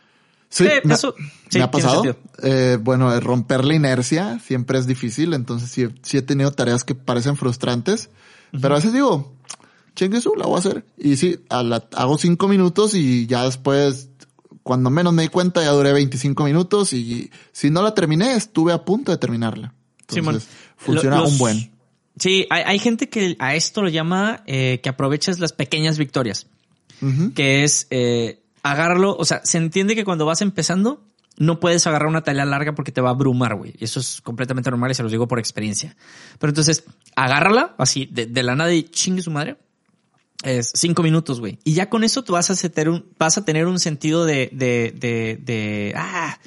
Sí, Eh, me, eso- me ha pasado. Eh, bueno, romper la inercia siempre es difícil, entonces sí, sí he tenido tareas que parecen frustrantes, pero a veces digo, chingue su, la voy a hacer. Y sí, a la- hago cinco minutos y ya después, cuando menos me di cuenta, ya duré 25 minutos y si no la terminé, estuve a punto de terminarla. Entonces, funciona los- un buen. Sí, hay, hay gente que a esto lo llama eh, que aproveches las pequeñas victorias. Que es eh, agarrarlo, o sea, se entiende que cuando vas empezando no puedes agarrar una tarea larga porque te va a abrumar, güey. Y eso es completamente normal y se los digo por experiencia. Pero entonces, agárrala así de, de la nada y chingue su madre. Es cinco minutos, güey. Y ya con eso tú vas a tener un, vas a tener un sentido de, de, de, de, ah,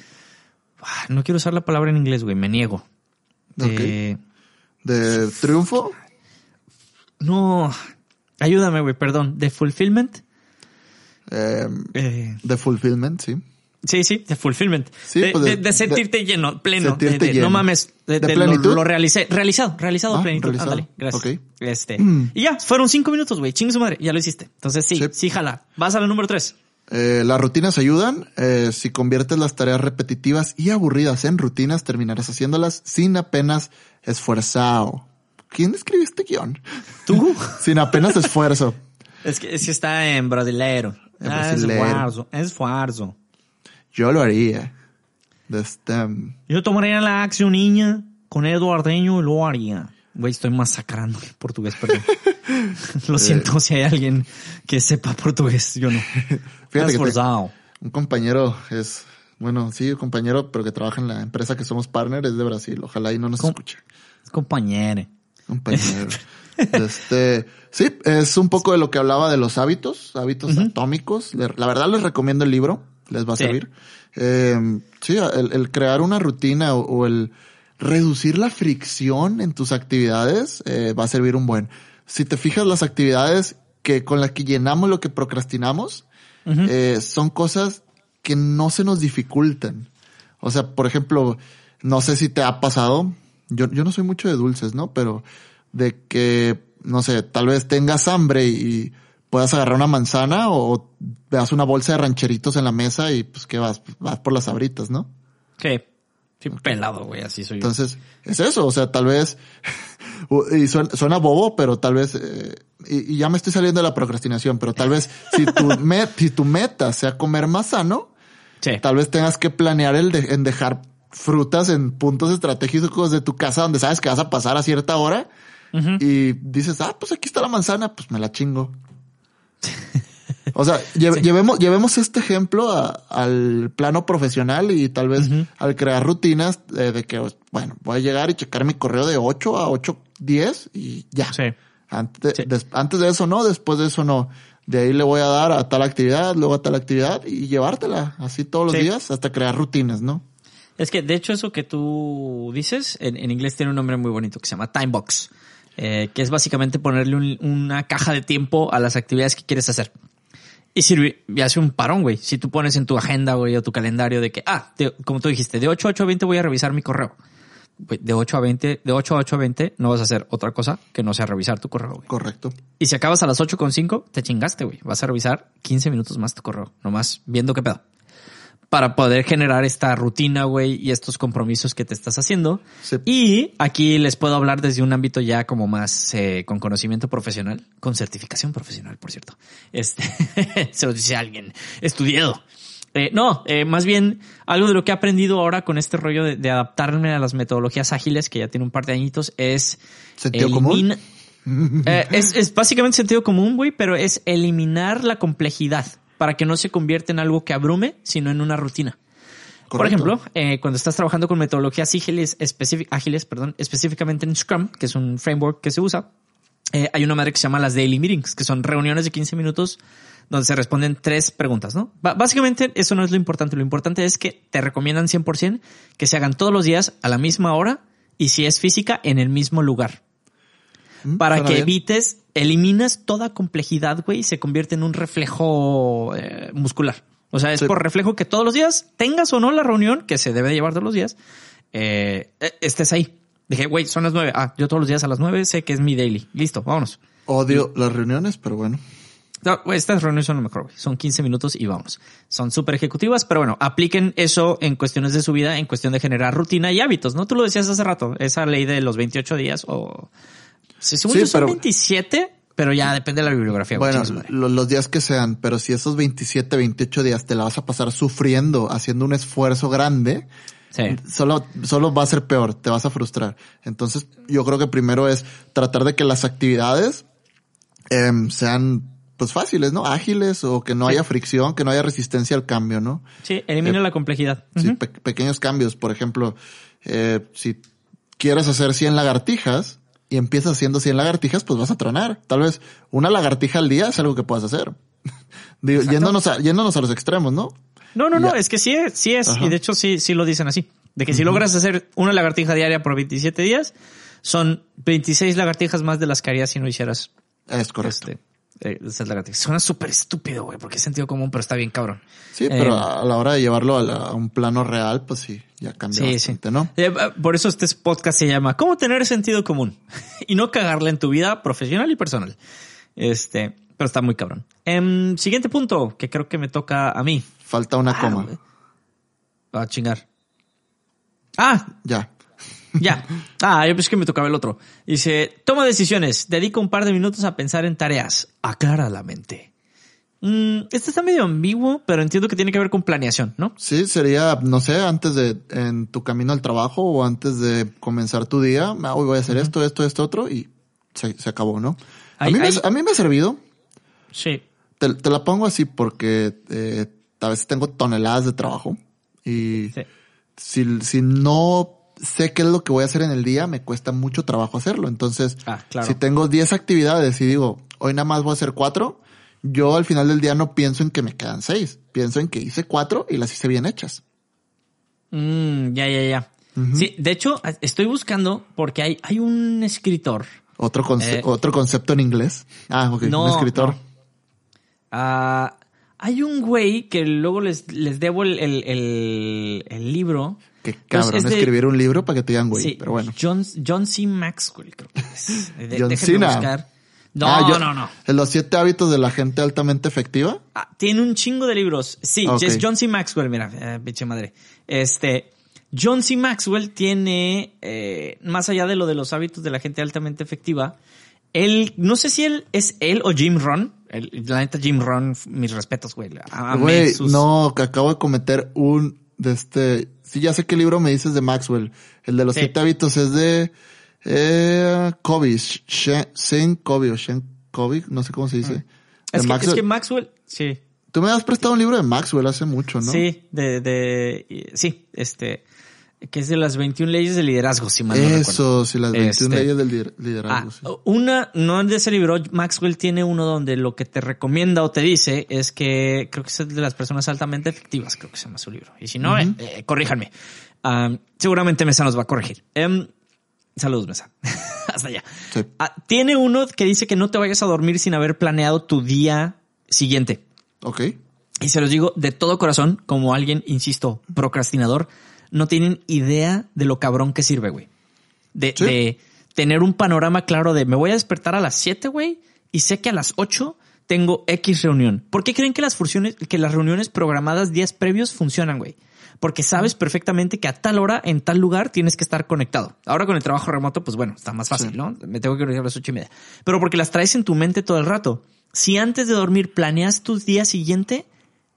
ah, no quiero usar la palabra en inglés, güey, me niego. De, De triunfo, no, ayúdame, güey, perdón, de fulfillment. eh, Eh, de fulfillment, sí. Sí, sí, de fulfillment. Sí, de, pues, de- de- de sentirte lleno, pleno. sentirte lleno. No mames. De, ¿De de lo- plenitud? Lo, realicé. Realizado, realizado Ah, plenitud. realizado. Ándale, gracias. Este. Mm. Y ya, fueron cinco minutos, güey. Chingue su madre. Ya lo hiciste. Entonces sí, Sí. sí, jala. Vas a la número tres. Eh, las rutinas ayudan. Eh, si conviertes las tareas repetitivas y aburridas en rutinas, terminarás haciéndolas sin apenas esfuerzado. ¿Quién escribió este guion? ¿Tú? Sin apenas esfuerzo. es que, es que está en brasileiro. En Ah. Esfuerzo. Esfuerzo. Yo lo haría. De este, mm, Yo tomaría la acción niña con Eduardeño y lo haría. Güey, estoy masacrando el portugués, perdón. lo siento si hay alguien que sepa portugués. Yo no. Fíjate que te- Esforzado. un compañero es, bueno, sí, un compañero, pero que trabaja en la empresa que somos partner, es de Brasil. Ojalá y no nos ¿Cómo? escuche. Compañero. Compañero. este, sí, es un poco de lo que hablaba de los hábitos, hábitos atómicos. La verdad les recomiendo el libro, les va a Sí. servir. Eh, sí, el, el crear una rutina o, o el reducir la fricción en tus actividades eh, va a servir un buen. Si te fijas las actividades que con las que llenamos lo que procrastinamos, eh, son cosas que no se nos dificultan. O sea, por ejemplo, no sé si te ha pasado, yo, yo no soy mucho de dulces, ¿no? Pero de que, no sé, tal vez tengas hambre y puedas agarrar una manzana o veas una bolsa de rancheritos en la mesa y pues que vas, vas por las sabritas, ¿no? Sí. Sí, pelado, güey, así soy yo. Entonces, es eso, o sea, tal vez, y suena, suena bobo, pero tal vez, eh, y, y ya me estoy saliendo de la procrastinación, pero tal vez si tu, met, si tu meta sea comer más sano, Sí. tal vez tengas que planear el de- en dejar frutas en puntos estratégicos de tu casa donde sabes que vas a pasar a cierta hora y dices, ah, pues aquí está la manzana, pues me la chingo. O sea, lle- llevemos, llevemos este ejemplo a- al plano profesional y tal vez al crear rutinas eh, de que, bueno, voy a llegar y checar mi correo de 8 a 8.10 y ya. Sí. Antes, Sí. des- antes de eso no, después de eso no. De ahí le voy a dar a tal actividad, luego a tal actividad y llevártela así todos los días hasta crear rutinas, ¿no? Es que, de hecho, eso que tú dices, en, en inglés tiene un nombre muy bonito que se llama time box, eh, que es básicamente ponerle un- una caja de tiempo a las actividades que quieres hacer. Y sirve, y hace un parón, güey. Si tú pones en tu agenda, güey, o tu calendario de que, ah, como tú dijiste, de 8 a 8 a 20 voy a revisar mi correo. Güey, de 8 a 20, de 8 a 8 a 20 no vas a hacer otra cosa que no sea revisar tu correo, güey. Correcto. Y si acabas a las 8 con 5, te chingaste, güey. Vas a revisar 15 minutos más tu correo, nomás viendo qué pedo. Para poder generar esta rutina, güey, y estos compromisos que te estás haciendo. Sí. Y aquí les puedo hablar desde un ámbito ya como más eh, con conocimiento profesional, con certificación profesional, por cierto. Este, se lo dice alguien estudiado. Eh, no, eh, más bien algo de lo que he aprendido ahora con este rollo de, de adaptarme a las metodologías ágiles, que ya tiene un par de añitos, es... ¿Sentido común? Eh, es, es básicamente sentido común, güey, pero es eliminar la complejidad para que no se convierta en algo que abrume, sino en una rutina. Por ejemplo, eh, cuando estás trabajando con metodologías ágiles, ágiles perdón, específicamente en Scrum, que es un framework que se usa, eh, hay una madre que se llama las daily meetings, que son reuniones de 15 minutos donde se responden tres preguntas, ¿no? Básicamente eso no es lo importante, lo importante es que te recomiendan 100% que se hagan todos los días a la misma hora y si es física en el mismo lugar. Mm, Para que bien. evites, eliminas toda complejidad, güey, y se convierte en un reflejo eh, muscular. O sea, es Sí. por reflejo que todos los días, tengas o no la reunión, que se debe de llevar todos los días, eh, eh, estés ahí. Dije, güey, son las nueve. Ah, yo todos los días a las nueve sé que es mi daily. Listo, vámonos. Odio las reuniones, pero bueno. No, estas reuniones son lo mejor, güey. Son 15 minutos y vámonos. Son súper ejecutivas, pero bueno, apliquen eso en cuestiones de su vida, en cuestión de generar rutina y hábitos, ¿no? Tú lo decías hace rato, esa ley de los 28 días o... Sí, según Sí, yo son pero- 27, pero ya depende de la bibliografía. Bueno, chingue su madre. lo- los días que sean, pero si esos 27, 28 días te la vas a pasar sufriendo, haciendo un esfuerzo grande, Sí. solo, solo va a ser peor, te vas a frustrar. Entonces, yo creo que primero es tratar de que las actividades em, sean pues fáciles, ¿no? Ágiles o que no haya fricción, que no haya resistencia al cambio, ¿no? Sí, elimina la complejidad. Sí, Ujú. pe- pequeños cambios. Por ejemplo, eh, si quieres hacer 100 lagartijas y empiezas haciendo 100 lagartijas, pues vas a tronar. Tal vez una lagartija al día es algo que puedas hacer. Digo, yéndonos a, yéndonos a los extremos, ¿no? No, no, no, es que sí es, sí es, Ajá. y de hecho sí, sí lo dicen así. De que si logras hacer una lagartija diaria por 27 días, son 26 lagartijas más de las que harías si no hicieras Es correcto. este, eh, lagartijas. Suena súper estúpido, güey, porque es sentido común, pero está bien cabrón. Sí, pero Eh, a la hora de llevarlo a, la- a un plano real, pues sí, ya cambia Sí, bastante, sí. ¿no? Eh, Por eso este podcast se llama ¿Cómo tener sentido común? y no cagarla en tu vida profesional y personal. Este, pero está muy cabrón. Em, siguiente punto, que creo que me toca a mí. Falta una Ah, coma. güey. A chingar. Ah, Ya. Ya. Ah, yo pensé que me tocaba el otro. Dice, toma decisiones, dedica un par de minutos a pensar en tareas, aclara la mente. Mm, este está medio ambiguo, pero entiendo que tiene que ver con planeación, ¿no? Sí, sería, no sé, antes de, en tu camino al trabajo o antes de comenzar tu día, ah, hoy voy a hacer esto, esto, esto, otro y se, se acabó, ¿no? A mí, me, a mí me ha servido. Sí. Te, te la pongo así porque eh, a veces tengo toneladas de trabajo y sí. si, si no sé qué es lo que voy a hacer en el día, me cuesta mucho trabajo hacerlo. Entonces, Ah, claro. si tengo 10 actividades y digo, hoy nada más voy a hacer cuatro, yo al final del día no pienso en que me quedan seis. Pienso en que hice cuatro y las hice bien hechas. Mm, ya, ya, ya. Sí, de hecho, estoy buscando porque hay, hay un escritor. Otro, conce- Eh. otro concepto en inglés. Ah, ok. No, un escritor. no. Ah, hay un güey que luego les, les debo el, el, el- el libro. Qué cabrón es de- escribir un libro para que te digan güey. Sí, pero bueno. John, John C. Maxwell, creo que es. De- John Cena. buscar. No, Ah, yo- no, no. Los siete hábitos de la gente altamente efectiva. Ah, tiene un chingo de libros. Sí, es John C. Maxwell, mira, eh, pinche madre. Este, John C. Maxwell tiene, eh, más allá de lo de los hábitos de la gente altamente efectiva, él, no sé si él es él o Jim Ron. El- la neta, Jim Ron, mis respetos, güey. Güey, sus- no, que acabo de cometer un de este. Sí, ya sé qué libro me dices de Maxwell. El de los Sí. siete hábitos es de eh, Shen- Shane Covey o Shen Covey, no sé cómo se dice. De Es que, Maxwell. es que Maxwell, sí, Tú me has prestado un libro de Maxwell hace mucho, ¿no? sí, de, de, sí, este, que es de las 21 leyes de liderazgo, si mal no recuerdo. Eso, sí, las 21 Este, leyes del lider- Ah, liderazgo. sí. una, no de ese libro, Maxwell tiene uno donde lo que te recomienda o te dice es que creo que es de las personas altamente efectivas, creo que se llama su libro. Y si no, eh, eh, corríjanme. Ah, seguramente Mesa nos va a corregir. Em, saludos, Mesa. Hasta allá. Sí. Ah, tiene uno que dice que no te vayas a dormir sin haber planeado tu día siguiente. Ok. Y se los digo de todo corazón, como alguien, insisto, procrastinador, no tienen idea de lo cabrón que sirve, güey. De, Sí. de tener un panorama claro de me voy a despertar a las 7, güey, y sé que a las 8 tengo X reunión. ¿Por qué creen que las funciones, que las reuniones programadas días previos funcionan, güey? Porque sabes perfectamente que a tal hora, en tal lugar, tienes que estar conectado. Ahora con el trabajo remoto, pues bueno, está más fácil, Sí. ¿no? Me tengo que reunir a las ocho y media. Pero porque las traes en tu mente todo el rato. Si antes de dormir planeas tu día siguiente,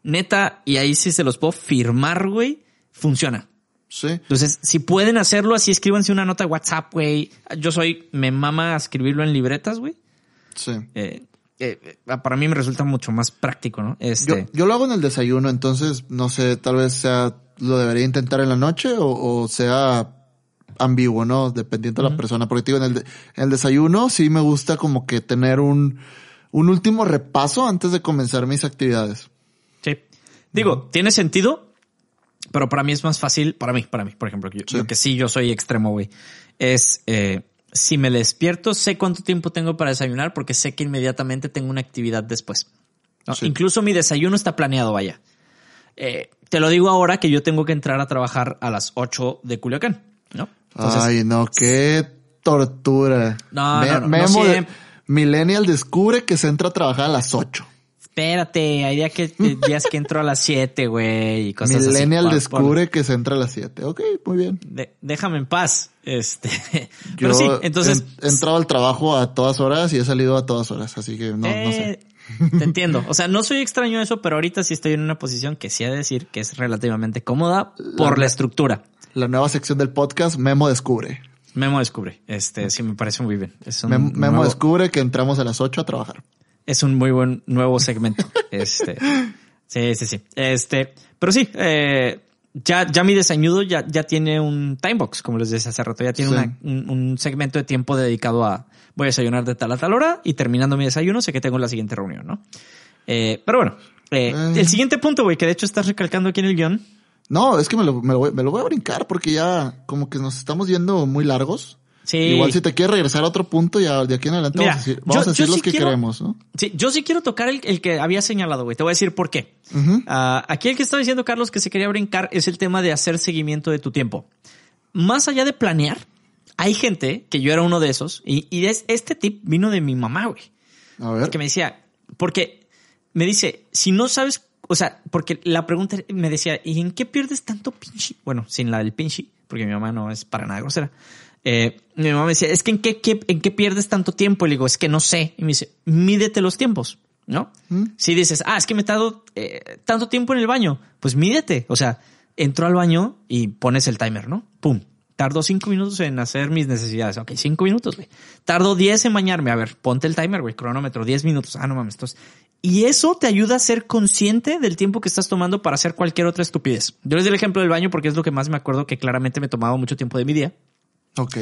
neta, y ahí sí se los puedo firmar, güey, funciona. Sí. Entonces, si pueden hacerlo así, escríbanse una nota de WhatsApp, güey. Yo soy, me mama escribirlo en libretas, güey. Sí. Eh, eh, para mí me resulta mucho más práctico, ¿no? Yo, Este, yo lo hago en el desayuno, entonces no sé, tal vez sea, lo debería intentar en la noche o, o sea ambiguo, ¿no? Dependiendo de la persona. Porque digo, en el, de- en el desayuno sí me gusta como que tener un, un último repaso antes de comenzar mis actividades. sí. Digo, tiene sentido, pero para mí es más fácil, para mí, para mí, por ejemplo, yo, Sí. lo que sí yo soy extremo, güey, es eh, si me despierto, sé cuánto tiempo tengo para desayunar porque sé que inmediatamente tengo una actividad después. ¿no? Sí. Incluso mi desayuno está planeado, vaya. Eh, te lo digo ahora que yo tengo que entrar a trabajar a las 8 de Culiacán, ¿no? Entonces, Ay, no, qué tortura. No, no, no, no siempre. Millennial descubre que se entra a trabajar a las 8. Espérate, hay días que, días que entro a las 7, güey, y cosas así. Millennial Por- por- descubre que se entra a las 7. Ok, muy bien. de- déjame en paz. Este, Yo pero sí, entonces. he entrado al trabajo a todas horas y he salido a todas horas, así que no, no sé. eh, Te entiendo. O sea, no soy extraño a eso, pero ahorita sí estoy en una posición que sí he de decir que es relativamente cómoda por la estructura. La nueva sección del podcast, Memo descubre. Memo descubre. Este, sí me parece muy bien. Es un, Mem- Memo nuevo, descubre que entramos a las 8 a trabajar. Es un muy buen nuevo segmento. Este, sí, sí, sí. Este, pero sí, eh, ya, ya mi desayuno ya, ya tiene un timebox, como les decía hace rato. Ya tiene Sí. una- un, un segmento de tiempo dedicado a voy a desayunar de tal a tal hora y terminando mi desayuno sé que tengo la siguiente reunión, ¿no? Eh, pero bueno, eh, Eh. el siguiente punto, güey, que de hecho estás recalcando aquí en el guion. No, es que me lo, me lo voy, me lo voy a brincar porque ya como que nos estamos yendo muy largos. Sí. Igual si te quieres regresar a otro punto, ya de aquí en adelante Mira, vamos a decir, yo- vamos a decir los sí que quiero- queremos, ¿no? Sí, yo sí quiero tocar el, el que había señalado, güey. Te voy a decir por qué. Ah, aquí el que está diciendo Carlos que se quería brincar es el tema de hacer seguimiento de tu tiempo. Más allá de planear, hay gente que yo era uno de esos y, y es, este tip vino de mi mamá, güey. A ver. Que me decía, porque me dice, si no sabes, o sea, porque la pregunta me decía, ¿y en qué pierdes tanto pinche? Bueno, sin la del pinche, porque mi mamá no es para nada grosera. Eh, mi mamá me decía, es que en qué, qué- en qué pierdes tanto tiempo? Y le digo, es que no sé. Y me dice, mídete los tiempos, ¿no? ¿Mm? Si dices, ah, es que me he dado eh, tanto tiempo en el baño, pues mídete. O sea, entro al baño y pones el timer, ¿no? Pum. Tardo cinco minutos en hacer mis necesidades. Ok, cinco minutos, güey. Tardo diez en bañarme. A ver, ponte el timer, güey. Cronómetro, diez minutos. Ah, no mames. Entonces, y eso te ayuda a ser consciente del tiempo que estás tomando para hacer cualquier otra estupidez. Yo les doy el ejemplo del baño porque es lo que más me acuerdo que claramente me tomaba mucho tiempo de mi día Ok.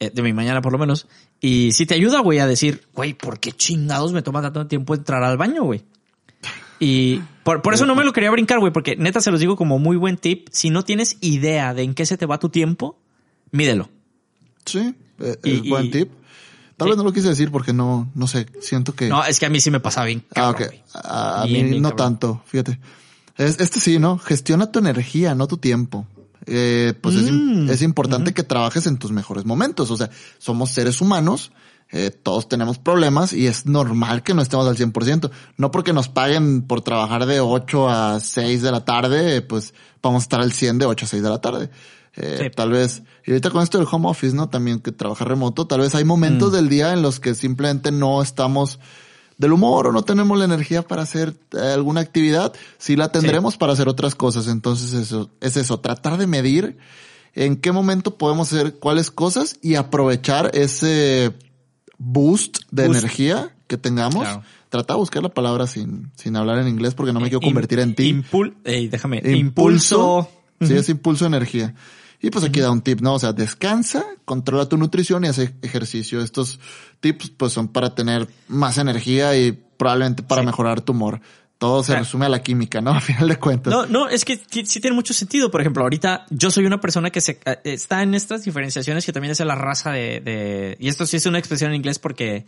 eh, de mi mañana por lo menos. Y si te ayuda, güey, a decir, güey, ¿por qué chingados me toma tanto tiempo entrar al baño, güey? Y por, por eso no me lo quería brincar, güey, porque neta se los digo como muy buen tip. Si no tienes idea de en qué se te va tu tiempo, mídelo. Sí, eh, Y- es buen y- tip. Tal Sí. vez no lo quise decir porque no, no sé, siento que... No, es que a mí sí me pasaba bien. ah, cabrón, ok. güey. A, a Bien, mí bien no cabrón. tanto, fíjate. Es, este sí, ¿no? Gestiona tu energía, no tu tiempo. Eh, pues es, Mm. es importante que trabajes en tus mejores momentos. O sea, somos seres humanos, eh, todos tenemos problemas y es normal que no estemos al 100%. No porque nos paguen por trabajar de 8 a 6 de la tarde, pues vamos a estar al 100 de 8 a 6 de la tarde. Eh, Sí. Tal vez, y ahorita con esto del home office, ¿no? También que trabaja remoto, tal vez hay momentos Mm. del día en los que simplemente no estamos del humor o no tenemos la energía para hacer eh, alguna actividad, sí la tendremos para hacer otras cosas. Entonces eso, es eso, tratar de medir en qué momento podemos hacer cuáles cosas y aprovechar ese boost de Boost. energía que tengamos. Claro. Trata de buscar la palabra sin, sin hablar en inglés porque no me quiero convertir en ti. Impul ey, déjame. Impulso. Sí, es impulso energía. Y pues aquí da un tip, ¿no? O sea, descansa, controla tu nutrición y hace ejercicio. Estos tips pues son para tener más energía y probablemente para Sí. mejorar tu humor. Todo se Claro. resume a la química, ¿no? A final de cuentas. No, no, es que sí tiene mucho sentido. Por ejemplo, ahorita yo soy una persona que se eh, está en estas diferenciaciones que también es la raza de, de- y esto sí es una expresión en inglés porque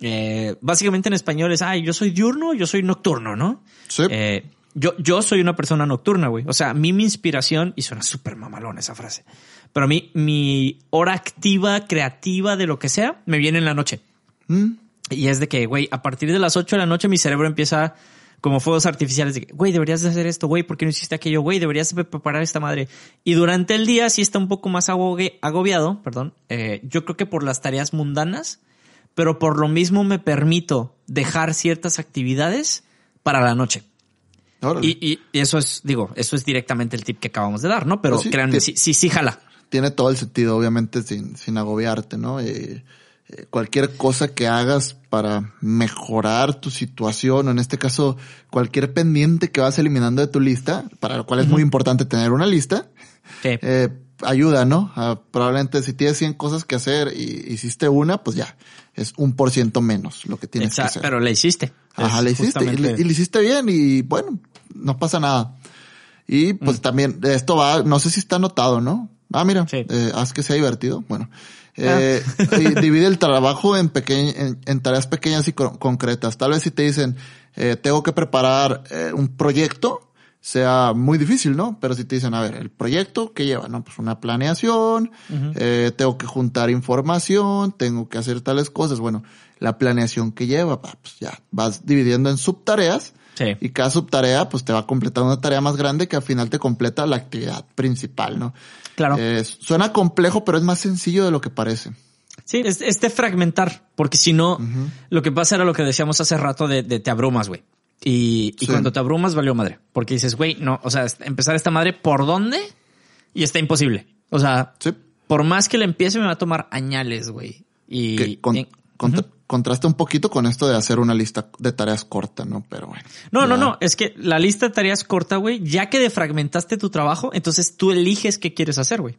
eh, básicamente en español es, ay, yo soy diurno, yo soy nocturno, ¿no? Sí. Eh, yo, yo soy una persona nocturna, güey. O sea, a mí mi inspiración, y suena súper mamalón esa frase, pero a mí mi hora activa, creativa, de lo que sea, me viene en la noche. Mm, Y es de que, güey, a partir de las 8 de la noche mi cerebro empieza como fuegos artificiales de que, güey, deberías de hacer esto, güey, ¿por qué no hiciste aquello? Güey, deberías de preparar esta madre. Y durante el día sí está un poco más agobiado, perdón, eh, yo creo que por las tareas mundanas, pero por lo mismo me permito dejar ciertas actividades para la noche. Y, y- y eso es, digo, eso es directamente el tip que acabamos de dar, ¿no? Pero Pues sí, créanme, sí, sí, sí, jala. tiene todo el sentido, obviamente, sin, sin agobiarte, ¿no? Eh, eh, cualquier cosa que hagas para mejorar tu situación, o en este caso, cualquier pendiente que vas eliminando de tu lista, para lo cual es muy importante tener una lista, Sí. eh, ayuda, ¿no? Ah, probablemente si tienes 100 cosas que hacer y hiciste una, pues ya, es un por ciento menos lo que tienes que hacer. pero le hiciste. Ajá, le hiciste y le, y le hiciste bien y bueno, no pasa nada. Y pues también esto va, no sé si está anotado, ¿no? Ah, mira, Sí. eh, haz que sea divertido. Bueno, eh, y divide el trabajo en, peque- en, en tareas pequeñas y co- concretas. Tal vez si te dicen, eh, tengo que preparar eh, un proyecto, sea muy difícil, ¿no? Pero si te dicen, a ver, el proyecto, ¿qué lleva? No, pues una planeación, eh, tengo que juntar información, tengo que hacer tales cosas. Bueno, la planeación que lleva, pues ya, vas dividiendo en subtareas Sí. y cada subtarea, pues te va a completar una tarea más grande que al final te completa la actividad principal, ¿no? Claro. Eh, suena complejo, pero es más sencillo de lo que parece. Sí, es, es de fragmentar, porque si no, lo que pasa era lo que decíamos hace rato de, de te abrumas, güey. Y, y Sí. cuando te abrumas, valió madre. Porque dices, güey, no, o sea, empezar esta madre, ¿por dónde? Y está imposible. O sea, Sí. por más que le empiece, me va a tomar añales, güey. Y, Que con- y- contra- contrasta un poquito con esto de hacer una lista de tareas corta, ¿no? Pero bueno. No, no, no. Es que la lista de tareas corta, güey, ya que defragmentaste tu trabajo, entonces tú eliges qué quieres hacer, güey.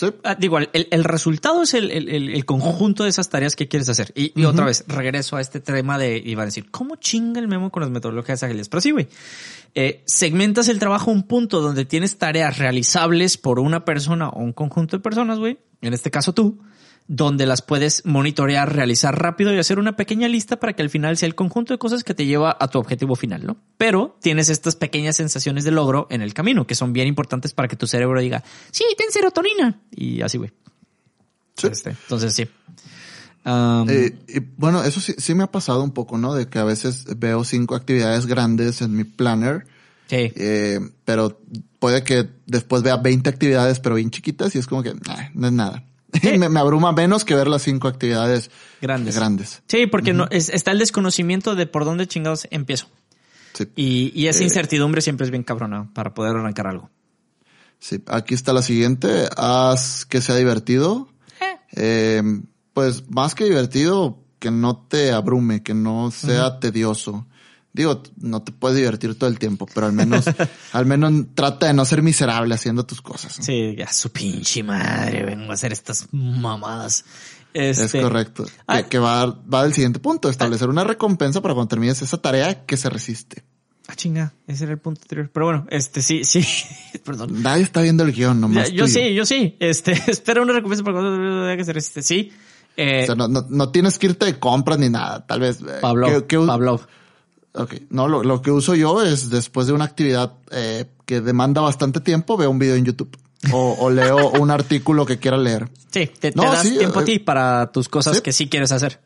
Sí. Ah, digo, el, el resultado es el, el- el- conjunto de esas tareas que quieres hacer. Y, y otra vez, regreso a este tema de, iba a decir, ¿cómo chinga el memo con las metodologías ágiles? Pero sí, güey. Eh, segmentas el trabajo a un punto donde tienes tareas realizables por una persona o un conjunto de personas, güey. En este caso tú, donde las puedes monitorear, realizar rápido y hacer una pequeña lista para que al final sea el conjunto de cosas que te lleva a tu objetivo final, ¿no? Pero tienes estas pequeñas sensaciones de logro en el camino que son bien importantes para que tu cerebro diga, sí, ten serotonina. Y así, güey. Sí. Este, entonces sí. Um, Eh, y bueno, eso sí, sí me ha pasado un poco, ¿no? De que a veces veo cinco actividades grandes en mi planner, sí. eh, pero puede que después vea 20 actividades, pero bien chiquitas y es como que, "Nah, no es nada. me, me abruma menos que ver las cinco actividades Grandes. grandes. Sí, porque no, es- está el desconocimiento de por dónde chingados empiezo. Sí. Y, y esa Eh. incertidumbre siempre es bien cabrona para poder arrancar algo. Sí, aquí está la siguiente. Haz que sea divertido. Eh, pues más que divertido, que no te abrume, que no sea tedioso. Digo, no te puedes divertir todo el tiempo, pero al menos, al menos trata de no ser miserable haciendo tus cosas. ¿no? Sí, ya su pinche madre, vengo a hacer estas mamadas. Este, Es correcto. Ah. Que, que va, va del siguiente punto, establecer una recompensa para cuando termines esa tarea que se resiste. Ah, chinga, ese era el punto anterior. Pero bueno, este sí, sí, perdón. Nadie está viendo el guion, Ya, nomás. yo tú y sí, yo sí. Este, espera una recompensa para cuando que se resiste. Sí. Eh, O sea, no, no, no tienes que irte de compras ni nada. Tal vez. eh, Pablo, que- Pablo. Ok, no, lo, lo que uso yo es después de una actividad eh, que demanda bastante tiempo, veo un video en YouTube o, o leo un artículo que quiera leer. Sí, te, das sí, tiempo a eh, ti para tus cosas sí. que sí quieres hacer.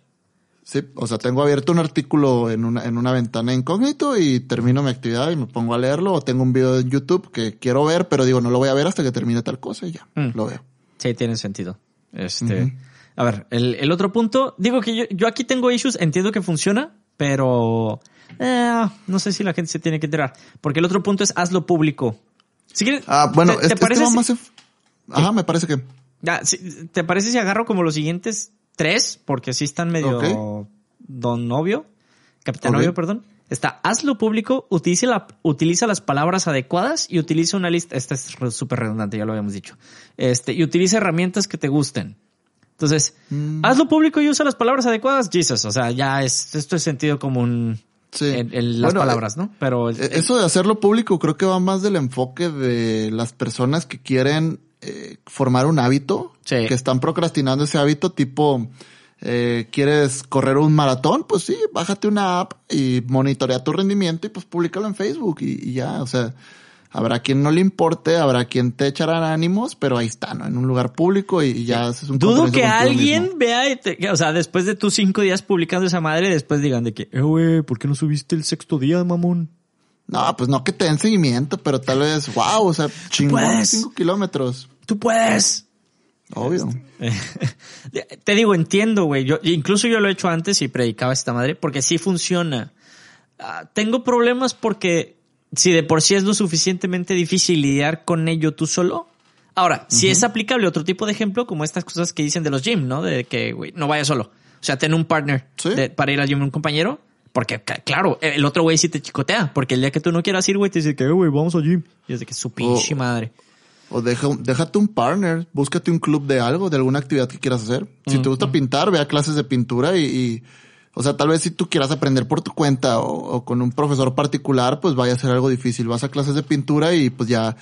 Sí, o sea, tengo abierto un artículo en una, en una ventana incógnito y termino mi actividad y me pongo a leerlo o tengo un video en YouTube que quiero ver, pero digo, no lo voy a ver hasta que termine tal cosa y ya, Mm. lo veo. Sí, tiene sentido. Este, a ver, el, el otro punto, digo que yo, yo aquí tengo issues, entiendo que funciona, pero eh, no sé si la gente se tiene que enterar, porque el otro punto es hazlo público. Si quieres, Ah, bueno, ¿te, te este, este parece va si- Ajá, me parece que. ¿te parece si agarro como los siguientes tres? Porque sí están medio don novio, capitán novio, perdón. Está, hazlo público, utiliza, la, utiliza las palabras adecuadas y utiliza una lista, esta es súper redundante, ya lo habíamos dicho. Este, y utiliza herramientas que te gusten. Entonces, Mm. hazlo público y usa las palabras adecuadas, Jesus. O sea, ya es, esto es sentido común Sí. en, en las Bueno, palabras, ¿no? Pero Eh, Eso de hacerlo público creo que va más del enfoque de las personas que quieren eh, formar un hábito, Sí. que están procrastinando ese hábito tipo, eh, quieres correr un maratón, pues sí, bájate una app y monitorea tu rendimiento y pues públicalo en Facebook y, y ya, o sea, habrá quien no le importe, habrá quien te echará ánimos, pero ahí está, ¿no? En un lugar público y, ya haces un Dudo que alguien mismo. vea, y te- o sea, después de tus cinco días publicando esa madre, después digan de que, eh, güey, ¿por qué no subiste el sexto día, mamón? No, pues no que te den seguimiento, pero tal vez, wow, o sea, chingón, cinco kilómetros, Tú puedes. obvio. Te digo, entiendo, güey. Yo, incluso yo lo he hecho antes y predicaba esta madre porque sí funciona. Ah, tengo problemas porque si de por sí es lo suficientemente difícil lidiar con ello tú solo. Ahora, si es aplicable otro tipo de ejemplo, como estas cosas que dicen de los gym, ¿no? De que, güey, no vaya solo. O sea, ten un partner Sí. de- para ir al gym, un compañero. Porque, claro, el otro güey sí te chicotea. Porque el día que tú no quieras ir, güey, te dice que, "Eh, güey, vamos al gym. Y es de que su pinche madre. O deja, déjate un partner, búscate un club de algo, de alguna actividad que quieras hacer. Si te gusta pintar, ve a clases de pintura y, y- o sea, tal vez si tú quieras aprender por tu cuenta o, o con un profesor particular, pues vaya a ser algo difícil. Vas a clases de pintura y pues ya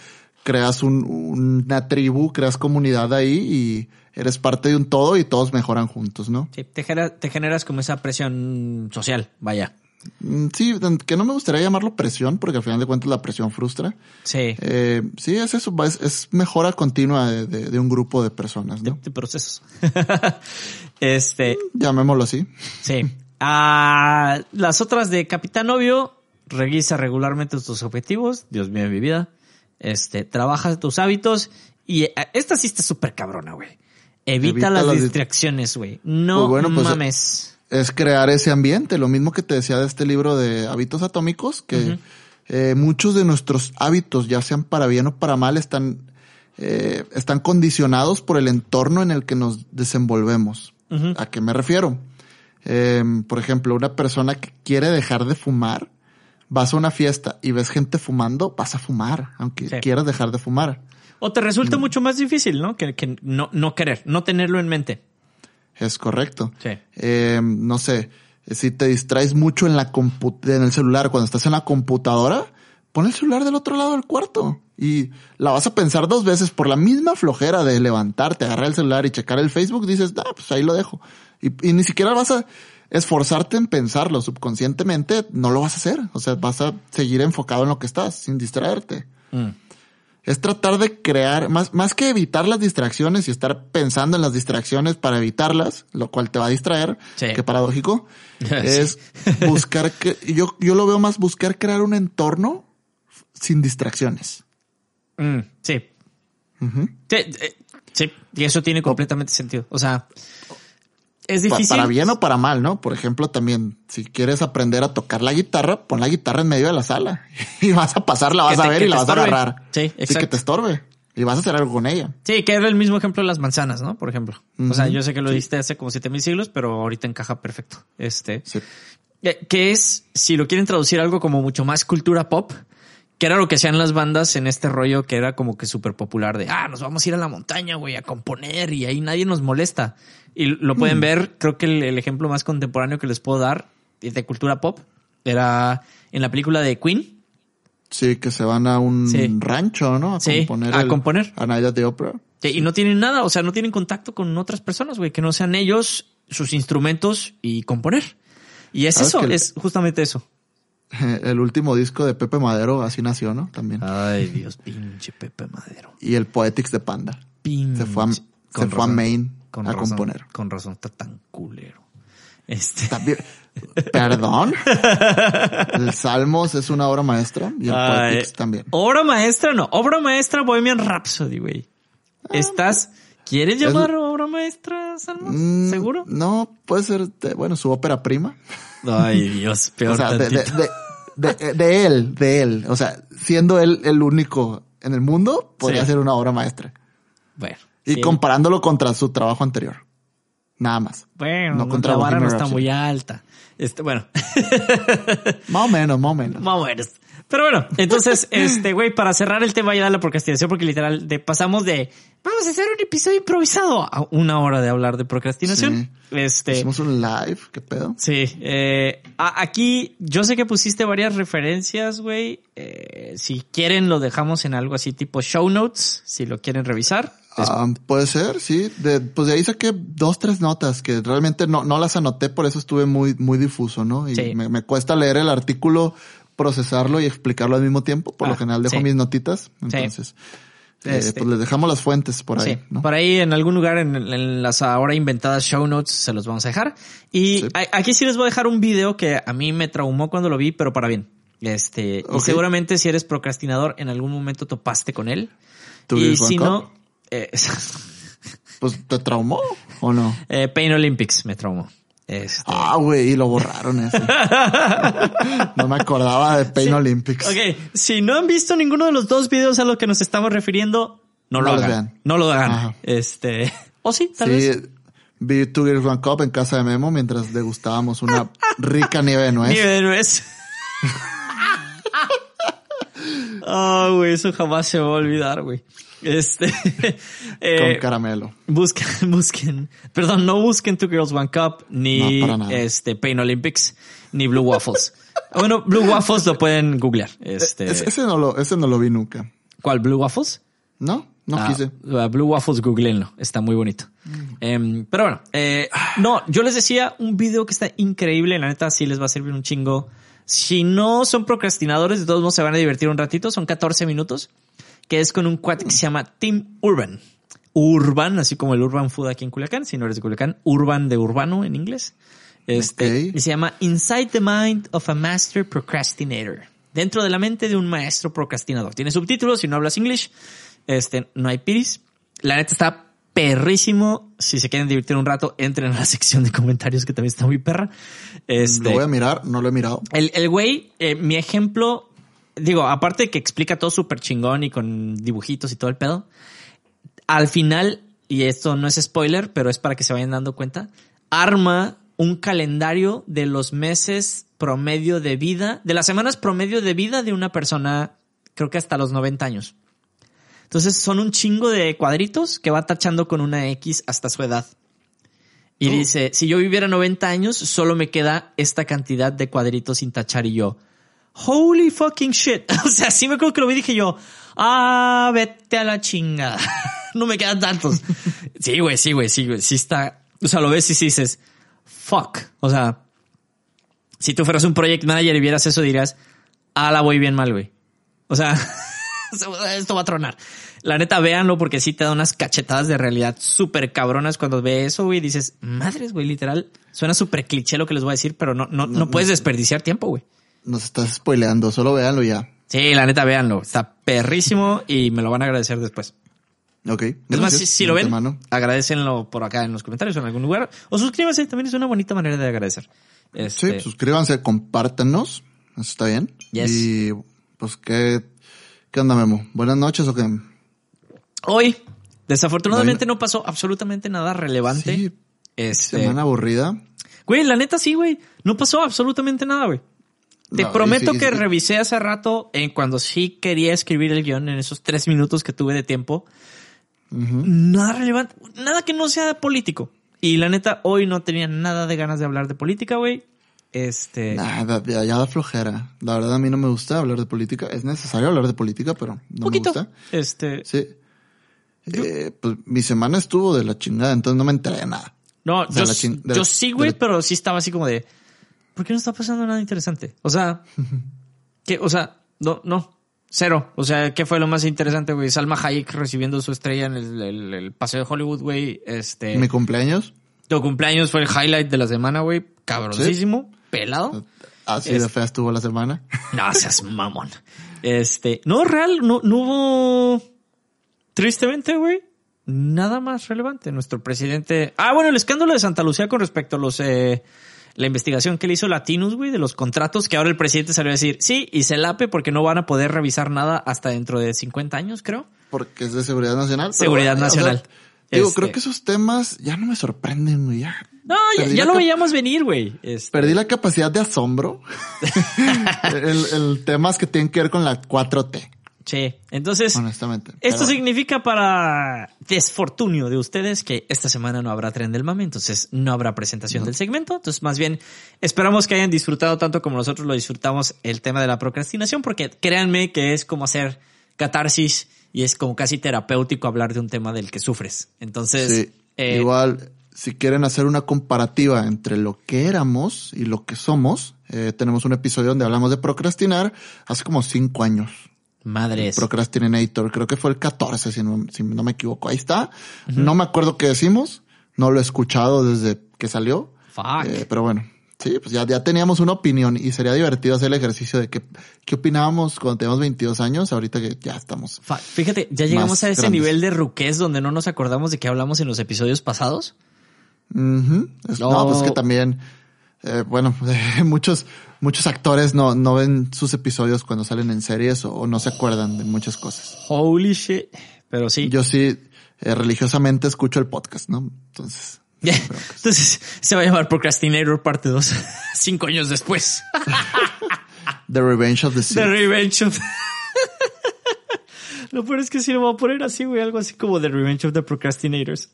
creas un, una tribu, creas comunidad ahí y eres parte de un todo y todos mejoran juntos, ¿no? Sí, te, genera- te generas como esa presión social, vaya. Mm, Sí, que no me gustaría llamarlo presión, porque al final de cuentas la presión frustra. Sí, Eh, sí, es eso, es, es mejora continua de, de- de un grupo de personas, de, ¿no? de procesos. este, Llamémoslo así. sí. Ah, las otras de Capitán Obvio, revisa regularmente tus objetivos. Dios mío mi vida. Este, trabaja tus hábitos. Y eh, esta sí está súper cabrona, güey. Evita, Evita las las dis- distracciones, güey. No Pues bueno, pues, mames. Es crear ese ambiente, lo mismo que te decía de este libro de hábitos atómicos, que eh, muchos de nuestros hábitos, ya sean para bien o para mal, están, eh, están condicionados por el entorno en el que nos desenvolvemos. ¿A qué me refiero? Eh, por ejemplo, una persona que quiere dejar de fumar, vas a una fiesta y ves gente fumando, vas a fumar, aunque Sí. quieras dejar de fumar. O te Mm. resulta mucho más difícil, ¿no? Que, que no, no querer, no tenerlo en mente. Es correcto. Sí. Eh, no sé, si te distraes mucho en la en el celular, cuando estás en la computadora, pon el celular del otro lado del cuarto y la vas a pensar dos veces por la misma flojera de levantarte, agarrar el celular y checar el Facebook, dices, ah, pues ahí lo dejo. Y, y ni siquiera vas a esforzarte en pensarlo subconscientemente, no lo vas a hacer. O sea, vas a seguir enfocado en lo que estás, sin distraerte Mm. es tratar de crear, más, más que evitar las distracciones y estar pensando en las distracciones para evitarlas, lo cual te va a distraer, Sí. que paradójico, Sí. es buscar que, yo, yo lo veo más buscar crear un entorno sin distracciones. Mm. Sí, eh, sí, y eso tiene completamente sentido. O sea, es difícil. para bien o para mal, ¿no? Por ejemplo, también, si quieres aprender a tocar la guitarra, pon la guitarra en medio de la sala y vas a pasar, la vas Que te- a ver que y la vas a agarrar. Sí, que exacto. te estorbe. Y vas a hacer algo con ella. Sí, que era el mismo ejemplo de las manzanas, ¿no? Por ejemplo. O sea, yo sé que lo diste hace como siete mil siglos, pero ahorita encaja perfecto. Este. Sí. Eh, Que es, si lo quieren traducir algo como mucho más cultura pop, que era lo que hacían las bandas en este rollo que era como que súper popular de, ah, nos vamos a ir a la montaña, güey, a componer y ahí nadie nos molesta. Y lo pueden ver, creo que el, el ejemplo más contemporáneo que les puedo dar de cultura pop era en la película de Queen. Sí, que se van a un Sí. rancho, ¿no? A Sí, componer. a el- componer. A Night the Opera. que- Y no tienen nada, o sea, no tienen contacto con otras personas, güey, que no sean ellos, sus instrumentos y componer. Y es ¿Sabes eso, es justamente eso. El último disco de Pepe Madero así nació, ¿no? También. Ay, Dios, pinche Pepe Madero. Y el Poetics de Panda. Pinche. Se fue a, se fue a Maine con a razón, componer. Con razón, está tan culero. Este. También, perdón. El Salmos es una obra maestra y el Ay, Poetics también. Obra maestra, no. Obra maestra Bohemian Rhapsody, güey. ¿Estás? ¿Quieres llamar obra maestra, Salmo? Mm, ¿Seguro? No, puede ser, de- bueno, su ópera prima. Ay, Dios, peor o sea, de, de. De, de- de él, de él. O sea, siendo él el único en el mundo, podría Sí. ser una obra maestra. Bueno. Y sí. comparándolo contra su trabajo anterior. Nada más. Bueno, no contra la vara no está muy alta. Este, bueno. Más o menos, más o menos. Más o menos. Pero bueno, entonces, este, güey, para cerrar el tema ya de la procrastinación, porque literal, de, pasamos de vamos a hacer un episodio improvisado a una hora de hablar de procrastinación. Este, Hicimos un live, qué pedo. sí, eh, a- aquí yo sé que pusiste varias referencias, güey. Eh, si quieren, lo dejamos en algo así tipo show notes, si lo quieren revisar. Ah, puede ser, sí. De, pues de ahí saqué dos, tres notas que realmente no, no las anoté, por eso estuve muy, muy difuso, ¿no? Y Sí. me, me cuesta leer el artículo, procesarlo y explicarlo al mismo tiempo. Por Ah, lo general dejo sí. mis notitas. Entonces, eh, Este. pues les dejamos las fuentes por ahí, Sí, ¿no? por ahí en algún lugar en, en las ahora inventadas show notes se los vamos a dejar. Y a- aquí sí les voy a dejar un video que a mí me traumó cuando lo vi, pero para bien. Este, y seguramente si eres procrastinador en algún momento topaste con él. ¿Tú y si no, eh, Pues te traumó o no? eh, Pain Olympics me traumó. Este, Ah, güey, y lo borraron ese. no me acordaba de Pain Sí. Olympics. Ok, si no han visto ninguno de los dos videos a los que nos estamos refiriendo, no, lo No los hagan. vean. No lo hagan. Ajá. Este, o sí, tal vez. Sí, vi Two Girls One Cup en casa de Memo mientras degustábamos una rica nieve de nuez. Nieve de nuez. Ah, güey, eso jamás se va a olvidar, güey. Este, eh, con caramelo. busquen, busquen, perdón, no busquen Two Girls One Cup, ni No, para nada. este Pain Olympics, ni Blue Waffles. bueno, Blue Waffles lo pueden googlear. Este, Ese, ese no lo, ese no lo vi nunca. ¿cuál Blue Waffles? ¿No? No Ah, quise. uh, Blue Waffles, googleenlo. Está muy bonito. Em, pero bueno, eh, no, yo les decía un video que está increíble. La neta, sí les va a servir un chingo. Si no son procrastinadores, de todos modos se van a divertir un ratito. Son 14 minutos. Que es con un cuate que se llama Tim Urban. Urban, así como el Urban Food aquí en Culiacán. Si no eres de Culiacán, Urban de urbano en inglés. Este, Ok. y se llama Inside the Mind of a Master Procrastinator. Dentro de la mente de un maestro procrastinador. Tiene subtítulos si no hablas inglés. Este, no hay piris. La neta está perrísimo. Si se quieren divertir un rato, entren a la sección de comentarios que también está muy perra. Este, Lo voy a mirar, no lo he mirado. el, el güey, eh, mi ejemplo, digo, aparte de que explica todo súper chingón y con dibujitos y todo el pedo, al final, y esto no es spoiler, pero es para que se vayan dando cuenta, arma un calendario de los meses promedio de vida, de las semanas promedio de vida de una persona, creo que hasta los 90 años. Entonces son un chingo de cuadritos que va tachando con una X hasta su edad. Y Oh. dice, si yo viviera 90 años, solo me queda esta cantidad de cuadritos sin tachar y yo. Holy fucking shit. O sea, sí me acuerdo que lo vi y dije yo, ah, vete a la chinga. no me quedan tantos. sí, güey, sí, güey, sí, güey. Sí está. O sea, lo ves y sí dices, fuck. O sea, si tú fueras un project manager y vieras eso, dirías, ah, la voy bien mal, güey. O sea, esto va a tronar. La neta, véanlo porque sí te da unas cachetadas de realidad súper cabronas cuando ve eso, güey. y Dices, madres, güey, literal. Suena súper cliché lo que les voy a decir, pero no, no, no puedes desperdiciar tiempo, güey. Nos estás spoileando, solo véanlo ya. Sí, la neta, véanlo. Está perrísimo y me lo van a agradecer después. Ok. Es más, si, lo ven, antemano. agradécenlo por acá en los comentarios o en algún lugar. O suscríbanse, también es una bonita manera de agradecer. Sí, Este, suscríbanse, compártanos. Eso está bien. Yes. Y pues, ¿qué, ¿qué onda, Memo? ¿Buenas noches o qué? Hoy, desafortunadamente no pasó absolutamente nada relevante. Sí, Este, semana aburrida. Güey, la neta sí, güey. No pasó absolutamente nada, güey. Te No, prometo sí, que sí. revisé hace rato en cuando sí quería escribir el guion en esos tres minutos que tuve de tiempo. Nada relevante, nada que no sea político. Y la neta, hoy no tenía nada de ganas de hablar de política, güey. Este. Nada, ya, ya da flojera. La verdad a mí no me gusta hablar de política. Es necesario hablar de política, pero no poquito. me gusta. Este. Sí. Eh, pues mi semana estuvo de la chingada, entonces no me enteré de nada. No, O sea, yo, yo sí, güey, pero sí estaba así como de. ¿Por qué no está pasando nada interesante? O sea, que, o sea, no, no, cero. O sea, ¿qué fue lo más interesante, güey? Salma Hayek recibiendo su estrella en el, el- el paseo de Hollywood, güey. Este, Mi cumpleaños, tu cumpleaños fue el highlight de la semana, güey. Cabroncísimo, pelado. así de fea estuvo la semana. No seas mamón. Este, no, real, no, no hubo, tristemente, güey, nada más relevante. Nuestro presidente, ah, bueno, el escándalo de Santa Lucía con respecto a los, eh, la investigación que le hizo Latinus, güey, de los contratos, que ahora el presidente salió a decir, sí, y se lape porque no van a poder revisar nada hasta dentro de 50 años, creo. Porque es de seguridad nacional. Seguridad bueno, o sea, nacional. digo, Este- creo que esos temas ya no me sorprenden, güey. Ya, No, ya, lo veíamos venir, güey. Este, Perdí la capacidad de asombro. el, el temas que tienen que ver con la 4T, sí. Entonces, honestamente. Esto Pero- significa para desfortunio de ustedes que esta semana no habrá tren del mame, entonces no habrá presentación del segmento. Entonces, más bien, esperamos que hayan disfrutado tanto como nosotros lo disfrutamos el tema de la procrastinación, porque créanme que es como hacer catarsis y es como casi terapéutico hablar de un tema del que sufres. Entonces, Sí, eh, igual, si quieren hacer una comparativa entre lo que éramos y lo que somos, eh, tenemos un episodio donde hablamos de procrastinar hace como cinco años. Madres. Procrastinator, creo que fue el 14, si no, si no me equivoco. Ahí está. No me acuerdo qué decimos. No lo he escuchado desde que salió. Fuck. Eh, pero bueno, sí, pues ya, ya teníamos una opinión y sería divertido hacer el ejercicio de que, qué opinábamos cuando teníamos 22 años, ahorita que ya estamos. Fuck. Fíjate, ya llegamos a ese grandes. nivel de ruquez donde no nos acordamos de que hablamos en los episodios pasados. Es- No, No. pues es que también, eh, bueno, muchos, muchos actores no, no ven sus episodios cuando salen en series o, o no se acuerdan de muchas cosas. Holy shit. Pero sí. Yo sí, eh, religiosamente escucho el podcast, ¿no? Entonces, Entonces se va a llamar Procrastinator parte 2. Cinco años después. The Revenge of the The Sith. Revenge of... Lo peor es que sí lo voy a poner así, güey. Algo así como The Revenge of the Procrastinators.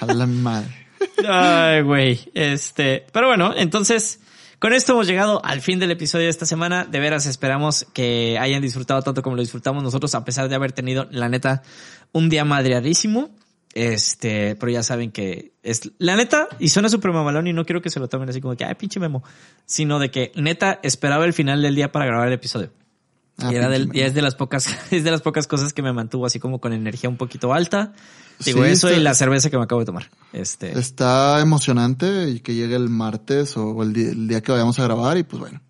A la madre. Ay, güey. Este, pero bueno, entonces, con esto hemos llegado al fin del episodio de esta semana. De veras esperamos que hayan disfrutado tanto como lo disfrutamos nosotros, a pesar de haber tenido, la neta, un día madreadísimo. Este, pero ya saben que es la neta, y suena súper mamalón y no quiero que se lo tomen así como que, ay, pinche memo, sino de que neta esperaba el final del día para grabar el episodio. Ah, y era del- y es de las pocas, es de las pocas cosas que me mantuvo así como con energía un poquito alta. Digo, Sí, eso y la cerveza que me acabo de tomar. Este, Está emocionante y que llegue el martes o el día, el día que vayamos a grabar y pues bueno.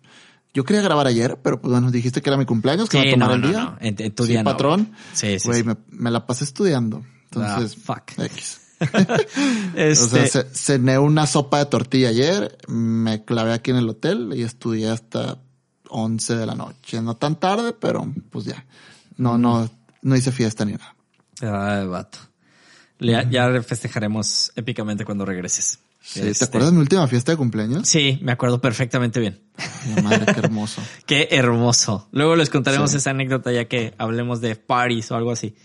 Yo quería grabar ayer, pero pues bueno, dijiste que era mi cumpleaños, que Sí, iba a tomar no, el no, día. no. En- en tu Sí, día no, patrón. Sí, sí, Güey. Me, me la pasé estudiando. Entonces, Ah, fuck. X. este, O sea, ce- cené una sopa de tortilla ayer, me clavé aquí en el hotel y estudié hasta 11 de la noche. No tan tarde, pero pues ya. No, no, no hice fiesta ni nada. Ay, vato. Ya, ya festejaremos épicamente cuando regreses. Sí, Este, ¿Te acuerdas de mi última fiesta de cumpleaños? Sí, me acuerdo perfectamente bien. Mi madre, qué hermoso. Qué hermoso. Luego les contaremos Sí. esa anécdota ya que hablemos de parties o algo así.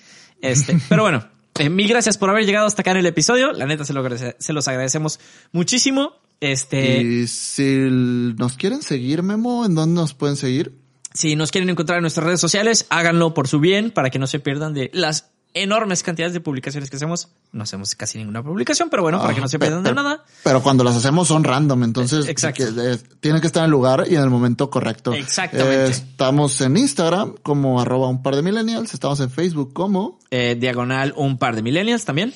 Este, pero bueno, eh, mil gracias por haber llegado hasta acá en el episodio. La neta se, lo se los agradecemos muchísimo. Este, Y si nos quieren seguir, Memo, ¿en dónde nos pueden seguir? Si nos quieren encontrar en nuestras redes sociales, háganlo por su bien para que no se pierdan de las enormes cantidades de publicaciones que hacemos. No hacemos casi ninguna publicación, pero bueno, para que no se Ah, pierdan de nada. Pero cuando las hacemos son random, entonces exacto. que, eh, tienen que estar en el lugar y en el momento correcto. Exactamente. Eh, estamos en Instagram como arroba un par de millennials, estamos en Facebook como Eh, diagonal un par de millennials también.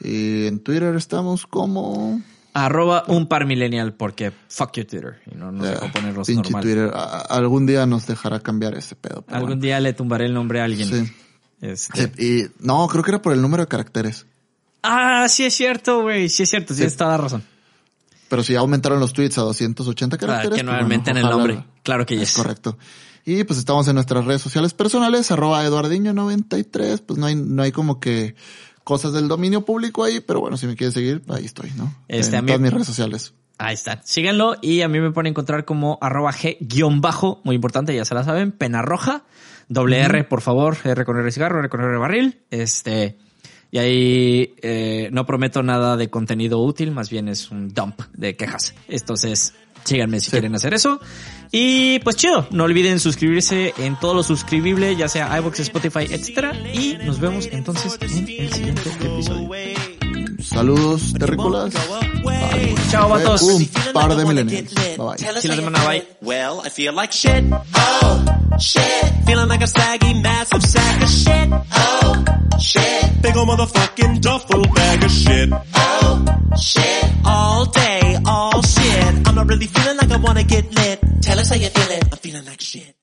y en Twitter estamos como Arroba un par millennial porque fuck you Twitter. Y no nos eh, dejó ponerlos pinche normal. Twitter. A- algún día nos dejará cambiar ese pedo. Algún bueno. día le tumbaré el nombre a alguien. Sí. Este- Sí, y no, creo que era por el número de caracteres. Ah, sí es cierto, güey. Sí es cierto. Sí, tienes toda la razón. Pero si ya aumentaron los tweets a 280 Para caracteres. que no pues aumenten el nombre. Claro que Es yes. correcto. Y pues estamos en nuestras redes sociales personales, arroba eduardiño93, pues no hay, no hay como que cosas del dominio público ahí, pero bueno, si me quieres seguir, ahí estoy, ¿no? Este, a en mí- todas mis redes sociales. Ahí está. Síganlo y a mí me pueden encontrar como arroba G guion bajo, muy importante, ya se la saben, pena roja, doble R, por favor, R con R cigarro, R con R barril, este, y ahí eh, no prometo nada de contenido útil, más bien es un dump de quejas. Entonces, síganme si quieren hacer eso. Y pues chido, no olviden suscribirse en todo lo suscribible, ya sea iVoox, Spotify, etcétera, y nos vemos entonces en el siguiente episodio. Saludos, terrícolas. Bye. Chao, vatos. Un par de millennials. Bye bye. Sí, la semana, bye. Well, I feel like shit. Oh, shit. Feeling like a saggy, massive sack of shit. Oh, shit. Big ol' motherfucking duffel bag of shit. Oh, shit. All day, all shit. I'm not really feeling like I wanna get lit. Tell us how you feeling. I'm feeling like shit.